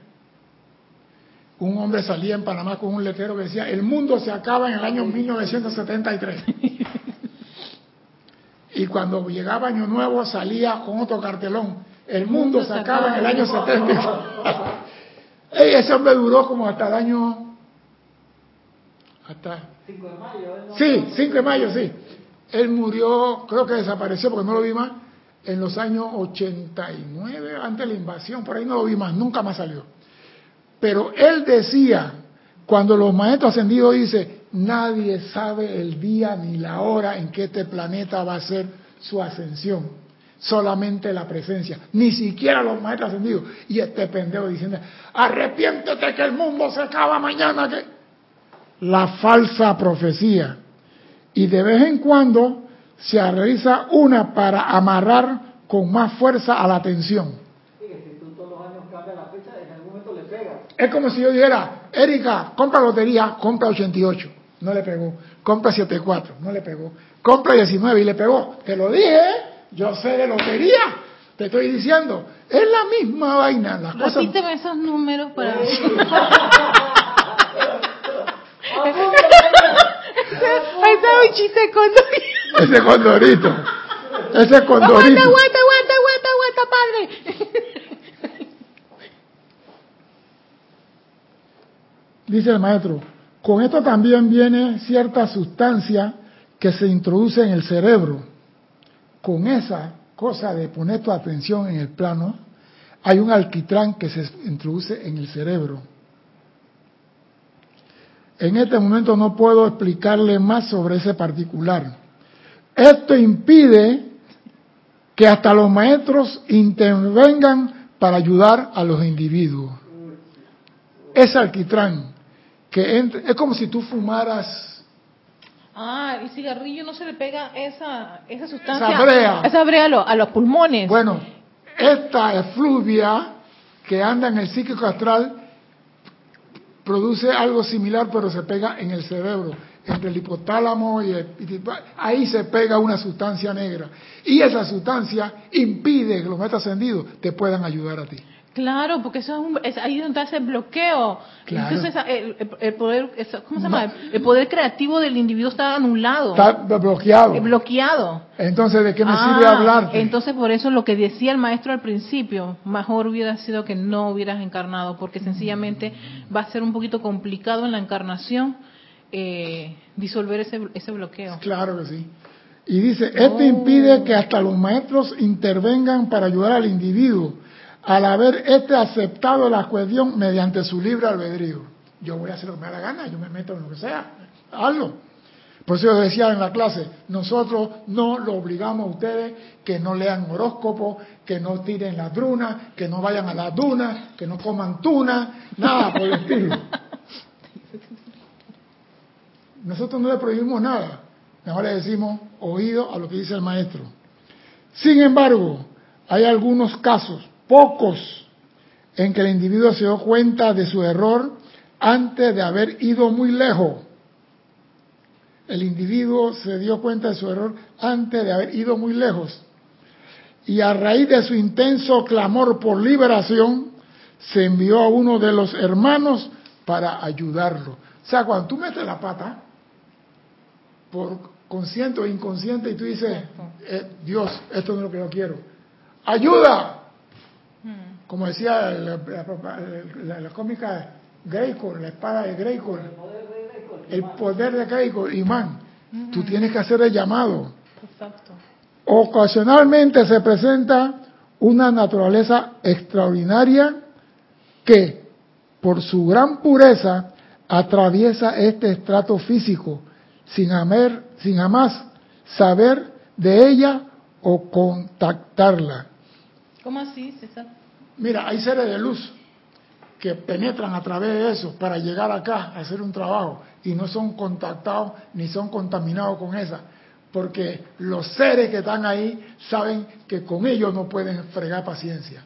Un hombre salía en Panamá con un letrero que decía, el mundo se acaba en el año 1973. <laughs> y cuando llegaba Año Nuevo salía con otro cartelón. El mundo se acaba en el año 70. <laughs> <laughs> ese hombre duró como hasta el año... Hasta... 5 de mayo. Sí, 5 de mayo, sí. Él murió, creo que desapareció porque no lo vi más, en los años 89, antes de la invasión, por ahí no lo vi más, nunca más salió. Pero él decía, cuando los maestros ascendidos dicen, Nadie sabe el día ni la hora en que este planeta va a ser su ascensión. Solamente la presencia. Ni siquiera los maestros ascendidos. Y este pendejo diciendo, arrepiéntete que el mundo se acaba mañana. La falsa profecía. Y de vez en cuando se realiza una para amarrar con más fuerza a la atención. Es como si yo dijera, Erika, compra lotería, compra 88 no le pegó. Compra 74, no le pegó. Compra 19 y le pegó. Te lo dije, yo sé de lotería. Te estoy diciendo, es la misma vaina. Las Repíteme esos números para... <laughs> Ahí está un chiste condorito. Ese condorito. Ese condorito. Aguanta, aguanta, aguanta, aguanta, aguanta, padre. Dice el maestro, Con esto también viene cierta sustancia que se introduce en el cerebro. Con esa cosa de poner tu atención en el plano, hay un alquitrán que se introduce en el cerebro. En este momento no puedo explicarle más sobre ese particular. Esto impide que hasta los maestros intervengan para ayudar a los individuos. Ese alquitrán, que es como si tú fumaras. Ah, el cigarrillo no se le pega esa, esa sustancia. Esa brea. Esa brea a, los pulmones. Bueno, esta efluvia que anda en el psíquico astral produce algo similar, pero se pega en el cerebro, entre el hipotálamo y, el, ahí se pega una sustancia negra. Y esa sustancia impide que los metas ascendidos te puedan ayudar a ti. Claro, porque eso es, ahí donde está ese bloqueo. Entonces, el, poder, ¿cómo se llama? El poder creativo del individuo está anulado. Está bloqueado. bloqueado. Entonces, ¿de qué me sirve ah, hablar? Entonces, por eso lo que decía el maestro al principio, mejor hubiera sido que no hubieras encarnado, porque sencillamente va a ser un poquito complicado en la encarnación eh, disolver ese, ese bloqueo. Claro que sí. Y dice, esto impide que hasta los maestros intervengan para ayudar al individuo al haber este aceptado la cuestión mediante su libre albedrío. Yo voy a hacer lo que me da la gana, yo me meto en lo que sea, algo. Por eso yo decía en la clase, nosotros no lo obligamos a ustedes que no lean horóscopo, que no tiren la druna, que no vayan a la duna, que no coman tuna, nada por el estilo. Nosotros no le prohibimos nada, mejor le decimos oído a lo que dice el maestro. Sin embargo, hay algunos casos pocos en que el individuo se dio cuenta de su error antes de haber ido muy lejos. El individuo se dio cuenta de su error antes de haber ido muy lejos. Y a raíz de su intenso clamor por liberación, se envió a uno de los hermanos para ayudarlo. O sea, cuando tú metes la pata, por consciente o inconsciente, y tú dices, eh, Dios, esto no es lo que yo quiero, ayuda, como decía la, cómica Greco, la espada de Greco, el poder de Greco, imán, tú tienes que hacer el llamado. Ocasionalmente se presenta una naturaleza extraordinaria que, por su gran pureza, atraviesa este estrato físico sin, amer, sin jamás saber de ella o contactarla. ¿Cómo así, César? Mira, hay seres de luz que penetran a través de eso para llegar acá a hacer un trabajo y no son contactados ni son contaminados con esa, porque los seres que están ahí saben que con ellos no pueden fregar paciencia.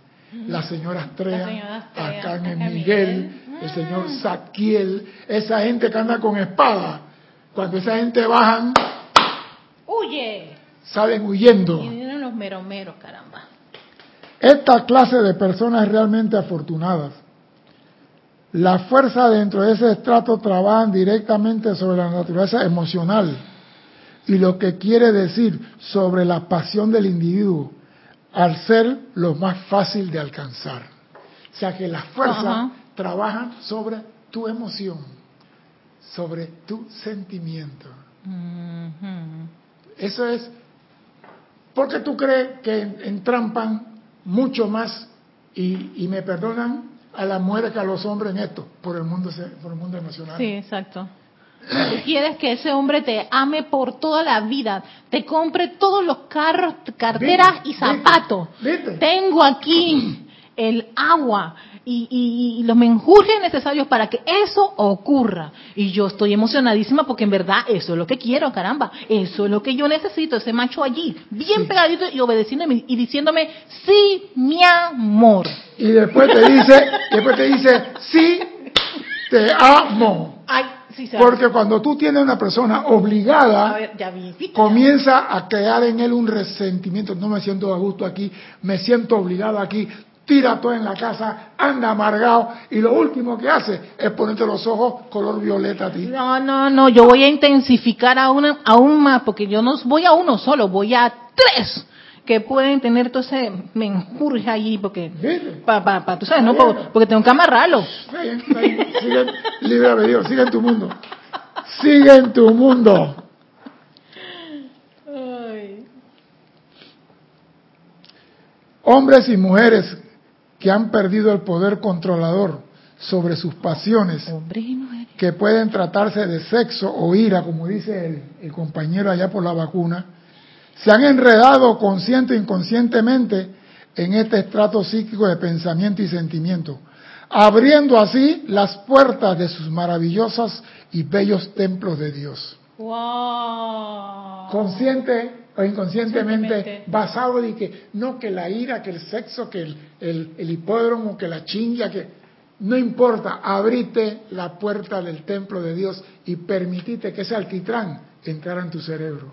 La señora Estrella, acá en Miguel, el señor Saquiel, esa gente que anda con espada, cuando esa gente bajan, huye, salen huyendo. Y meromeros, caramba. Esta clase de personas realmente afortunadas. La fuerza dentro de ese estrato trabajan directamente sobre la naturaleza emocional y lo que quiere decir sobre la pasión del individuo al ser lo más fácil de alcanzar. O sea que las fuerzas trabajan sobre tu emoción, sobre tu sentimiento. Eso es porque tú crees que entrampan mucho más, y, me perdonan, a las mujeres que a los hombres en esto, por el mundo, por el mundo emocional. Sí, exacto. Tú quieres que ese hombre te ame por toda la vida, te compre todos los carros, carteras y zapatos. Tengo aquí el agua, y, los menjurjes necesarios para que eso ocurra. Y yo estoy emocionadísima porque en verdad eso es lo que quiero, caramba. Eso es lo que yo necesito, ese macho allí, bien pegadito y obedeciéndome y diciéndome, sí, mi amor. Y después te dice, después te dice, sí, te amo. Porque cuando tú tienes una persona obligada, comienza a crear en él un resentimiento. No me siento a gusto aquí, me siento obligado aquí tira todo en la casa, anda amargado y lo último que hace es ponerte los ojos color violeta a ti. No, no, no, yo voy a intensificar aún, aún más porque yo no voy a uno solo, voy a tres. que pueden tener todo ese menjurje allí, porque, pa, pa, tú sabes, no, porque, tengo que amarrarlo. Sigue, libre Dios, sigue en tu mundo. Sigue en tu mundo. Hombres y mujeres que han perdido el poder controlador sobre sus pasiones, que pueden tratarse de sexo o ira, como dice el, compañero allá por la vacuna, se han enredado consciente e inconscientemente en este estrato psíquico de pensamiento y sentimiento, abriendo así las puertas de sus maravillosos y bellos templos de Dios. Consciente o inconscientemente basado en que no que la ira, que el sexo, que el, el, hipódromo, que la chinga, que no importa, abrite la puerta del templo de Dios y permitite que ese alquitrán entrara en tu cerebro.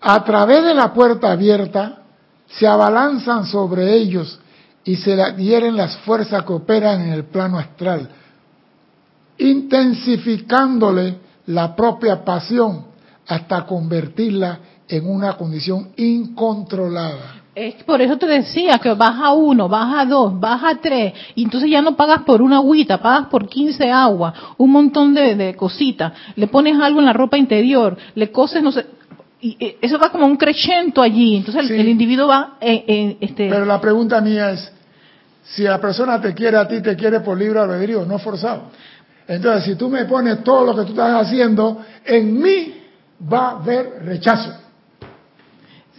A través de la puerta abierta se abalanzan sobre ellos y se adhieren las fuerzas que operan en el plano astral, intensificándole la propia pasión hasta convertirla en una condición incontrolada. Es por eso te decía que baja uno, baja dos, baja tres, y entonces ya no pagas por una agüita, pagas por 15 agua, un montón de, cositas, le pones algo en la ropa interior, le coses, no sé, y eh, eso va como un crescento allí, entonces el, individuo va en, eh, eh, este... Pero la pregunta mía es, si la persona te quiere a ti, te quiere por libre albedrío, no forzado. Entonces, si tú me pones todo lo que tú estás haciendo en mí, va a haber rechazo.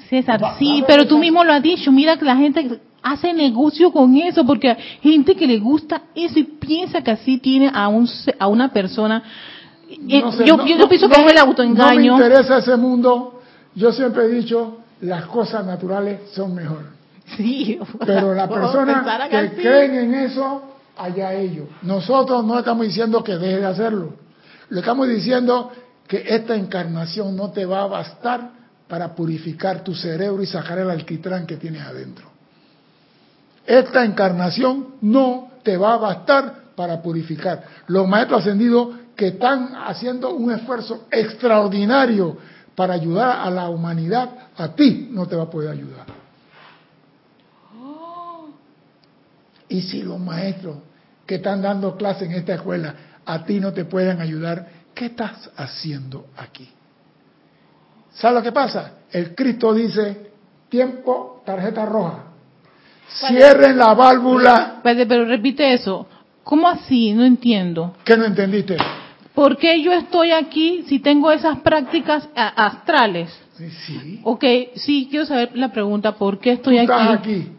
César, sí, pero tú mismo lo has dicho, mira que la gente hace negocio con eso, porque hay gente que le gusta eso y piensa que así tiene a, un, a una persona. Eh, yo, pienso que es el autoengaño. No me interesa ese mundo. Yo siempre he dicho, las cosas naturales son mejor. Sí, pero las <laughs> personas que, creen en eso, allá ellos. Nosotros no estamos diciendo que deje de hacerlo. Le estamos diciendo que esta encarnación no te va a bastar para purificar tu cerebro y sacar el alquitrán que tienes adentro. Esta encarnación no te va a bastar para purificar. Los maestros ascendidos que están haciendo un esfuerzo extraordinario para ayudar a la humanidad, a ti no te va a poder ayudar. Y si los maestros que están dando clase en esta escuela a ti no te pueden ayudar, ¿qué estás haciendo aquí? ¿Sabes lo que pasa? El Cristo dice, tiempo, tarjeta roja. Cierren la válvula. Pero, repite eso. ¿Cómo así? No entiendo. ¿Qué no entendiste? ¿Por qué yo estoy aquí si tengo esas prácticas astrales? Sí, sí. Ok, sí, quiero saber la pregunta, ¿por qué estoy aquí? Estás aquí.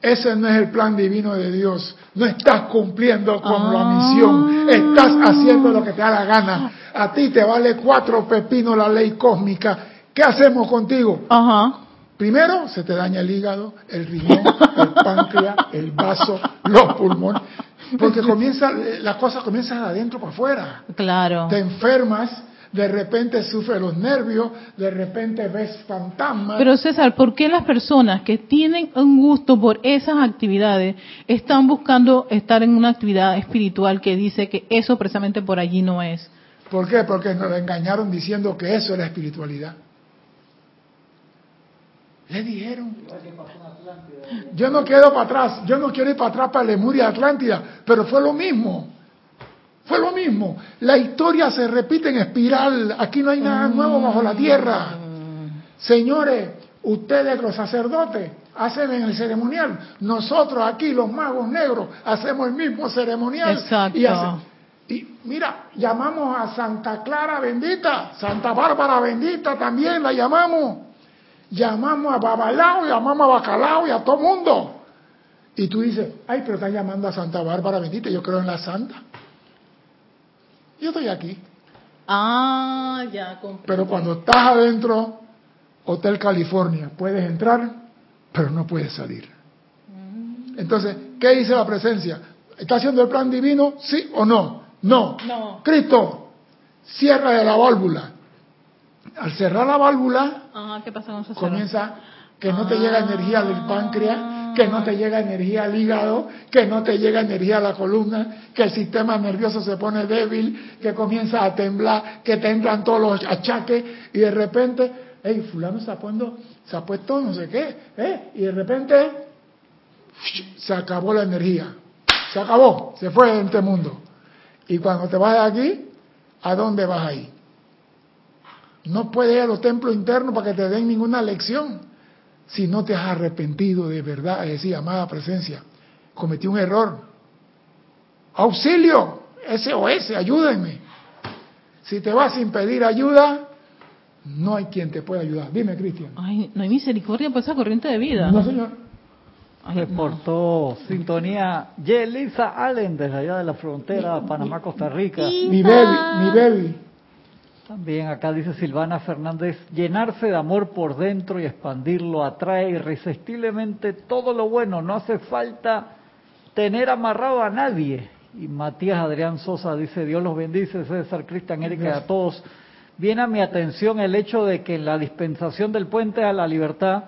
Ese no es el plan divino de Dios. No estás cumpliendo con la misión. Ah. Estás haciendo lo que te da la gana. A ti te vale cuatro pepinos la ley cósmica. ¿Qué hacemos contigo? Ajá. Primero se te daña el hígado, el riñón, el páncreas, el vaso, los pulmones. Porque comienza, las cosas comienzan adentro para afuera. Claro. Te enfermas de repente sufre los nervios, de repente ves fantasmas. Pero César, ¿por qué las personas que tienen un gusto por esas actividades están buscando estar en una actividad espiritual que dice que eso precisamente por allí no es? ¿Por qué? Porque nos engañaron diciendo que eso era espiritualidad. Le dijeron. Yo no quedo para atrás, yo no quiero ir para atrás para Lemuria Atlántida, pero fue lo mismo. Fue lo mismo. La historia se repite en espiral. Aquí no hay nada nuevo bajo la tierra. Señores, ustedes los sacerdotes hacen en el ceremonial. Nosotros aquí, los magos negros, hacemos el mismo ceremonial. Exacto. Y, y mira, llamamos a Santa Clara bendita, Santa Bárbara bendita también la llamamos. Llamamos a Babalao, llamamos a Bacalao y a todo mundo. Y tú dices, ay, pero están llamando a Santa Bárbara bendita, yo creo en la Santa. Yo estoy aquí. Ah, ya Pero cuando estás adentro, Hotel California, puedes entrar, pero no puedes salir. Mm. Entonces, ¿qué dice la presencia? ¿Está haciendo el plan divino? ¿Sí o no? No. No. Cristo, cierra de la válvula. Al cerrar la válvula, ¿qué pasa con comienza que no te llega energía del páncreas, que no te llega energía al hígado, que no te llega energía a la columna, que el sistema nervioso se pone débil, que comienza a temblar, que te entran todos los achaques y de repente hey, fulano se ha, puesto, se ha puesto no sé qué, ¿eh? y de repente se acabó la energía, se acabó, se fue de este mundo. Y cuando te vas de aquí, ¿a dónde vas ahí? No puedes ir a los templos internos para que te den ninguna lección si no te has arrepentido de verdad, es decir, amada presencia, cometí un error. Auxilio, SOS, ayúdenme. Si te vas sin pedir ayuda, no hay quien te pueda ayudar. Dime, Cristian. Ay, no hay misericordia por esa corriente de vida. No, señor. Reportó sintonía Yelisa Allen desde allá de la frontera Panamá, Costa Rica. Mi baby, mi baby. También acá dice Silvana Fernández, llenarse de amor por dentro y expandirlo atrae irresistiblemente todo lo bueno, no hace falta tener amarrado a nadie. Y Matías Adrián Sosa dice, Dios los bendice, César, Cristian, Erika, a todos. Viene a mi atención el hecho de que en la dispensación del puente a la libertad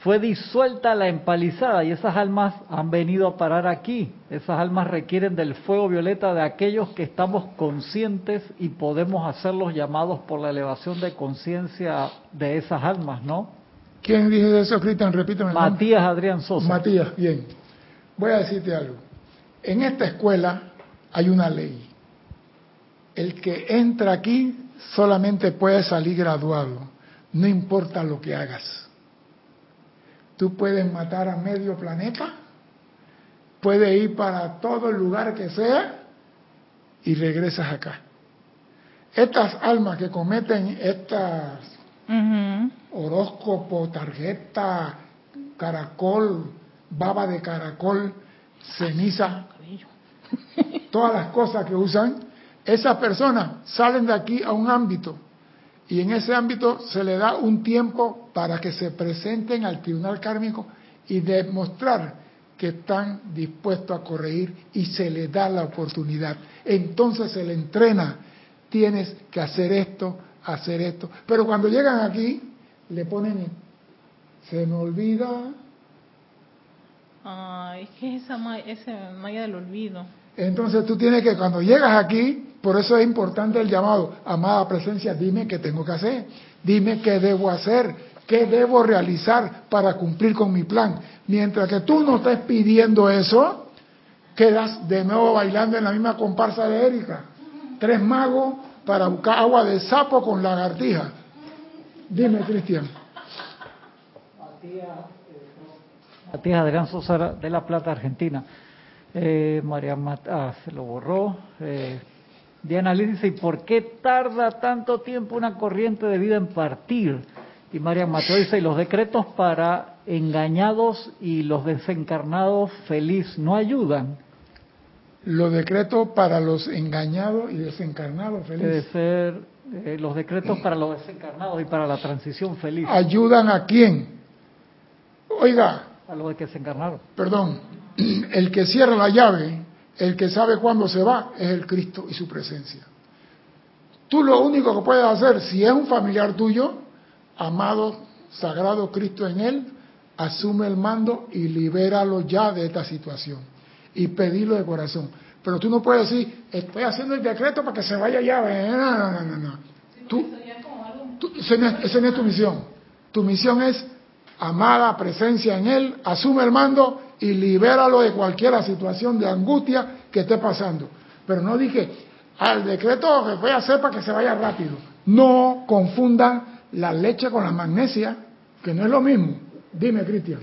fue disuelta la empalizada y esas almas han venido a parar aquí. Esas almas requieren del fuego violeta de aquellos que estamos conscientes y podemos hacer los llamados por la elevación de conciencia de esas almas, ¿no? ¿Quién dice eso, Cristian? Repíteme. Matías Adrián Sosa. Matías, bien. Voy a decirte algo. En esta escuela hay una ley. El que entra aquí solamente puede salir graduado, no importa lo que hagas. Tú puedes matar a medio planeta, puedes ir para todo el lugar que sea y regresas acá. Estas almas que cometen estas horóscopo, tarjeta, caracol, baba de caracol, ceniza, todas las cosas que usan, esas personas salen de aquí a un ámbito y en ese ámbito se le da un tiempo para que se presenten al tribunal kármico y demostrar que están dispuestos a corregir y se le da la oportunidad. Entonces se le entrena, tienes que hacer esto, hacer esto. Pero cuando llegan aquí, le ponen, se me olvida. Ay, es que esa malla del olvido. Entonces tú tienes que, cuando llegas aquí, por eso es importante el llamado, amada presencia, dime qué tengo que hacer, dime qué debo hacer, qué debo realizar para cumplir con mi plan. Mientras que tú no estés pidiendo eso, quedas de nuevo bailando en la misma comparsa de Erika. Tres magos para buscar agua de sapo con lagartija. Dime, Cristian. Matías Adrián Sosa de La Plata, Argentina. Eh, María Mata, ah, se lo borró. Eh, Diana Liz dice, ¿y por qué tarda tanto tiempo una corriente de vida en partir? Y María Mateo dice, ¿y los decretos para engañados y los desencarnados feliz no ayudan? Los decretos para los engañados y desencarnados feliz. Debe ser eh, los decretos para los desencarnados y para la transición feliz. ¿Ayudan a quién? Oiga. A los desencarnados. Perdón. <clears throat> El que cierra la llave el que sabe cuándo se va es el Cristo y su presencia. Tú lo único que puedes hacer, si es un familiar tuyo, amado, sagrado Cristo en él, asume el mando y libéralo ya de esta situación. Y pedirlo de corazón. Pero tú no puedes decir, estoy haciendo el decreto para que se vaya ya. No, no, no, no. Tú, esa, no es, tu misión. Tu misión es, amada presencia en él, asume el mando y libéralo de cualquier situación de angustia que esté pasando. Pero no dije, al decreto que voy a hacer para que se vaya rápido. No confundan la leche con la magnesia, que no es lo mismo. Dime, Cristian.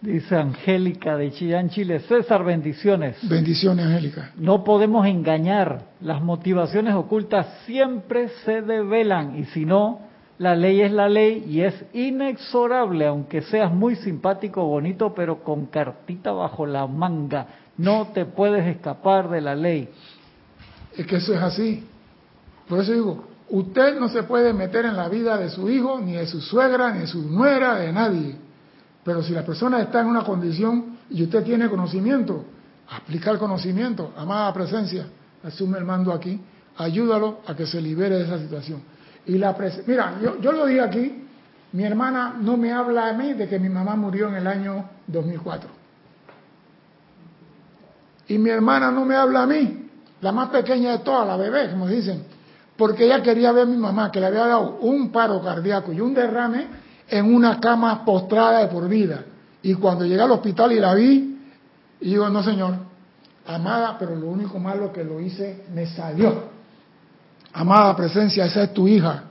Dice Angélica de Chillán, Chile. César, bendiciones. Bendiciones, Angélica. No podemos engañar. Las motivaciones ocultas siempre se develan y si no, la ley es la ley y es inexorable, aunque seas muy simpático, bonito, pero con cartita bajo la manga. No te puedes escapar de la ley. Es que eso es así. Por eso digo, usted no se puede meter en la vida de su hijo, ni de su suegra, ni de su nuera, de nadie. Pero si la persona está en una condición y usted tiene conocimiento, aplica el conocimiento, amada presencia, asume el mando aquí, ayúdalo a que se libere de esa situación. Y la Mira, yo, yo lo dije aquí, mi hermana no me habla a mí de que mi mamá murió en el año 2004. Y mi hermana no me habla a mí, la más pequeña de todas, la bebé, como dicen, porque ella quería ver a mi mamá, que le había dado un paro cardíaco y un derrame en una cama postrada de por vida. Y cuando llegué al hospital y la vi, y digo, no señor, amada, pero lo único malo que lo hice me salió. Amada presencia, esa es tu hija.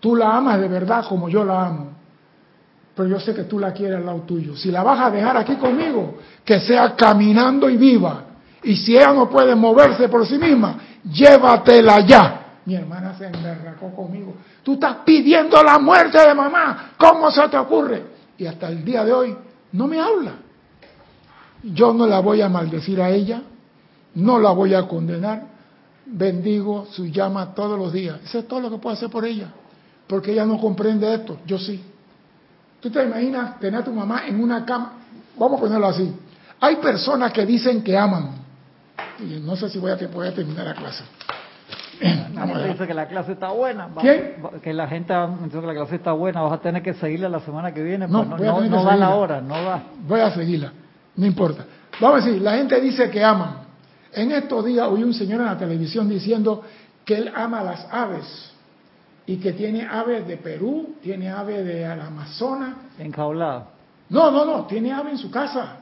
Tú la amas de verdad como yo la amo. Pero yo sé que tú la quieres al lado tuyo. Si la vas a dejar aquí conmigo, que sea caminando y viva. Y si ella no puede moverse por sí misma, llévatela ya. Mi hermana se emberracó conmigo. Tú estás pidiendo la muerte de mamá. ¿Cómo se te ocurre? Y hasta el día de hoy no me habla. Yo no la voy a maldecir a ella, no la voy a condenar. Bendigo su llama todos los días. Eso es todo lo que puedo hacer por ella. Porque ella no comprende esto. Yo sí. ¿Tú te imaginas tener a tu mamá en una cama? Vamos a ponerlo así. Hay personas que dicen que aman. Y no sé si voy a, voy a terminar la clase. <clears throat> La gente dice que la clase está buena. ¿Quién? Que la gente dice que la clase está buena. Vas a tener que seguirla la semana que viene. No, pues no, no, da la hora, no da. Voy a seguirla. No importa. Vamos a decir, la gente dice que aman. En estos días oí un señor en la televisión diciendo que él ama las aves y que tiene aves de Perú, tiene aves de Amazonas. Enjaulada. No, no, no, tiene aves en su casa.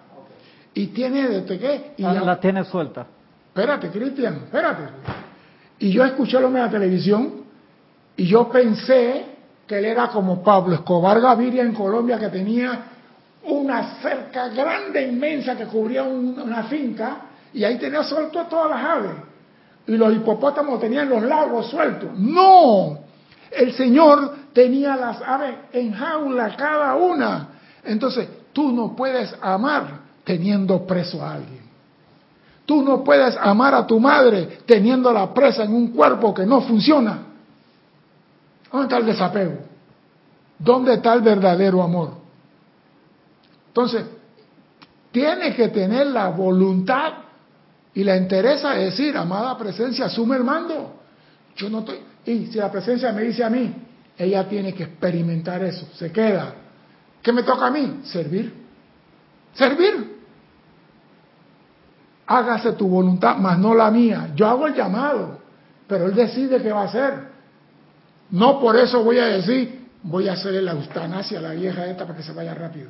Y tiene de qué? Y ah, la tiene suelta. Espérate, Cristian, espérate. Y yo escuché lo en la televisión y yo pensé que él era como Pablo Escobar Gaviria en Colombia que tenía una cerca grande, inmensa que cubría una finca y ahí tenía suelto todas las aves. Y los hipopótamos tenían los lagos sueltos. No, el Señor tenía las aves en jaula cada una. Entonces, tú no puedes amar teniendo preso a alguien. Tú no puedes amar a tu madre teniendo la presa en un cuerpo que no funciona. ¿Dónde está el desapego? ¿Dónde está el verdadero amor? Entonces, tienes que tener la voluntad y la interesa de decir, amada presencia, asume el mando. Yo no estoy. Y si la presencia me dice a mí, ella tiene que experimentar eso, se queda. ¿Qué me toca a mí? Servir. Servir hágase tu voluntad, más no la mía. Yo hago el llamado, pero él decide qué va a hacer. No por eso voy a decir, voy a hacer la eutanasia a la vieja esta para que se vaya rápido.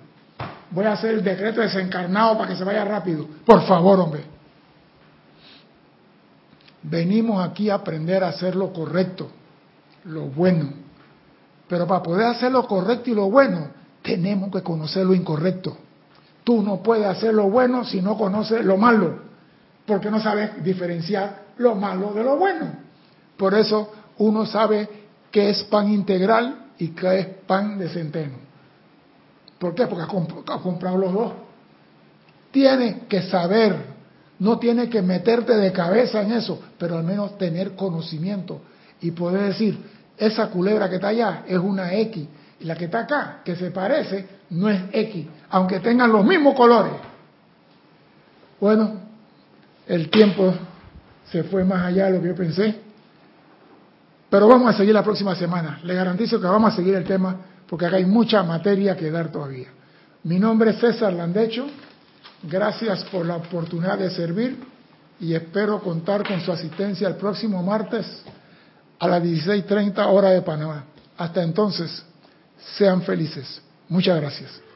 Voy a hacer el decreto desencarnado para que se vaya rápido. Por favor, hombre. Venimos aquí a aprender a hacer lo correcto, lo bueno. Pero para poder hacer lo correcto y lo bueno, tenemos que conocer lo incorrecto. Tú no puedes hacer lo bueno si no conoces lo malo porque no sabes diferenciar lo malo de lo bueno. Por eso uno sabe qué es pan integral y qué es pan de centeno. ¿Por qué? Porque ha comprado los dos. Tienes que saber, no tienes que meterte de cabeza en eso, pero al menos tener conocimiento y poder decir, esa culebra que está allá es una X y la que está acá, que se parece, no es X, aunque tengan los mismos colores. Bueno, el tiempo se fue más allá de lo que yo pensé. Pero vamos a seguir la próxima semana. Le garantizo que vamos a seguir el tema porque acá hay mucha materia que dar todavía. Mi nombre es César Landecho. Gracias por la oportunidad de servir y espero contar con su asistencia el próximo martes a las 16.30 hora de Panamá. Hasta entonces, sean felices. Muchas gracias.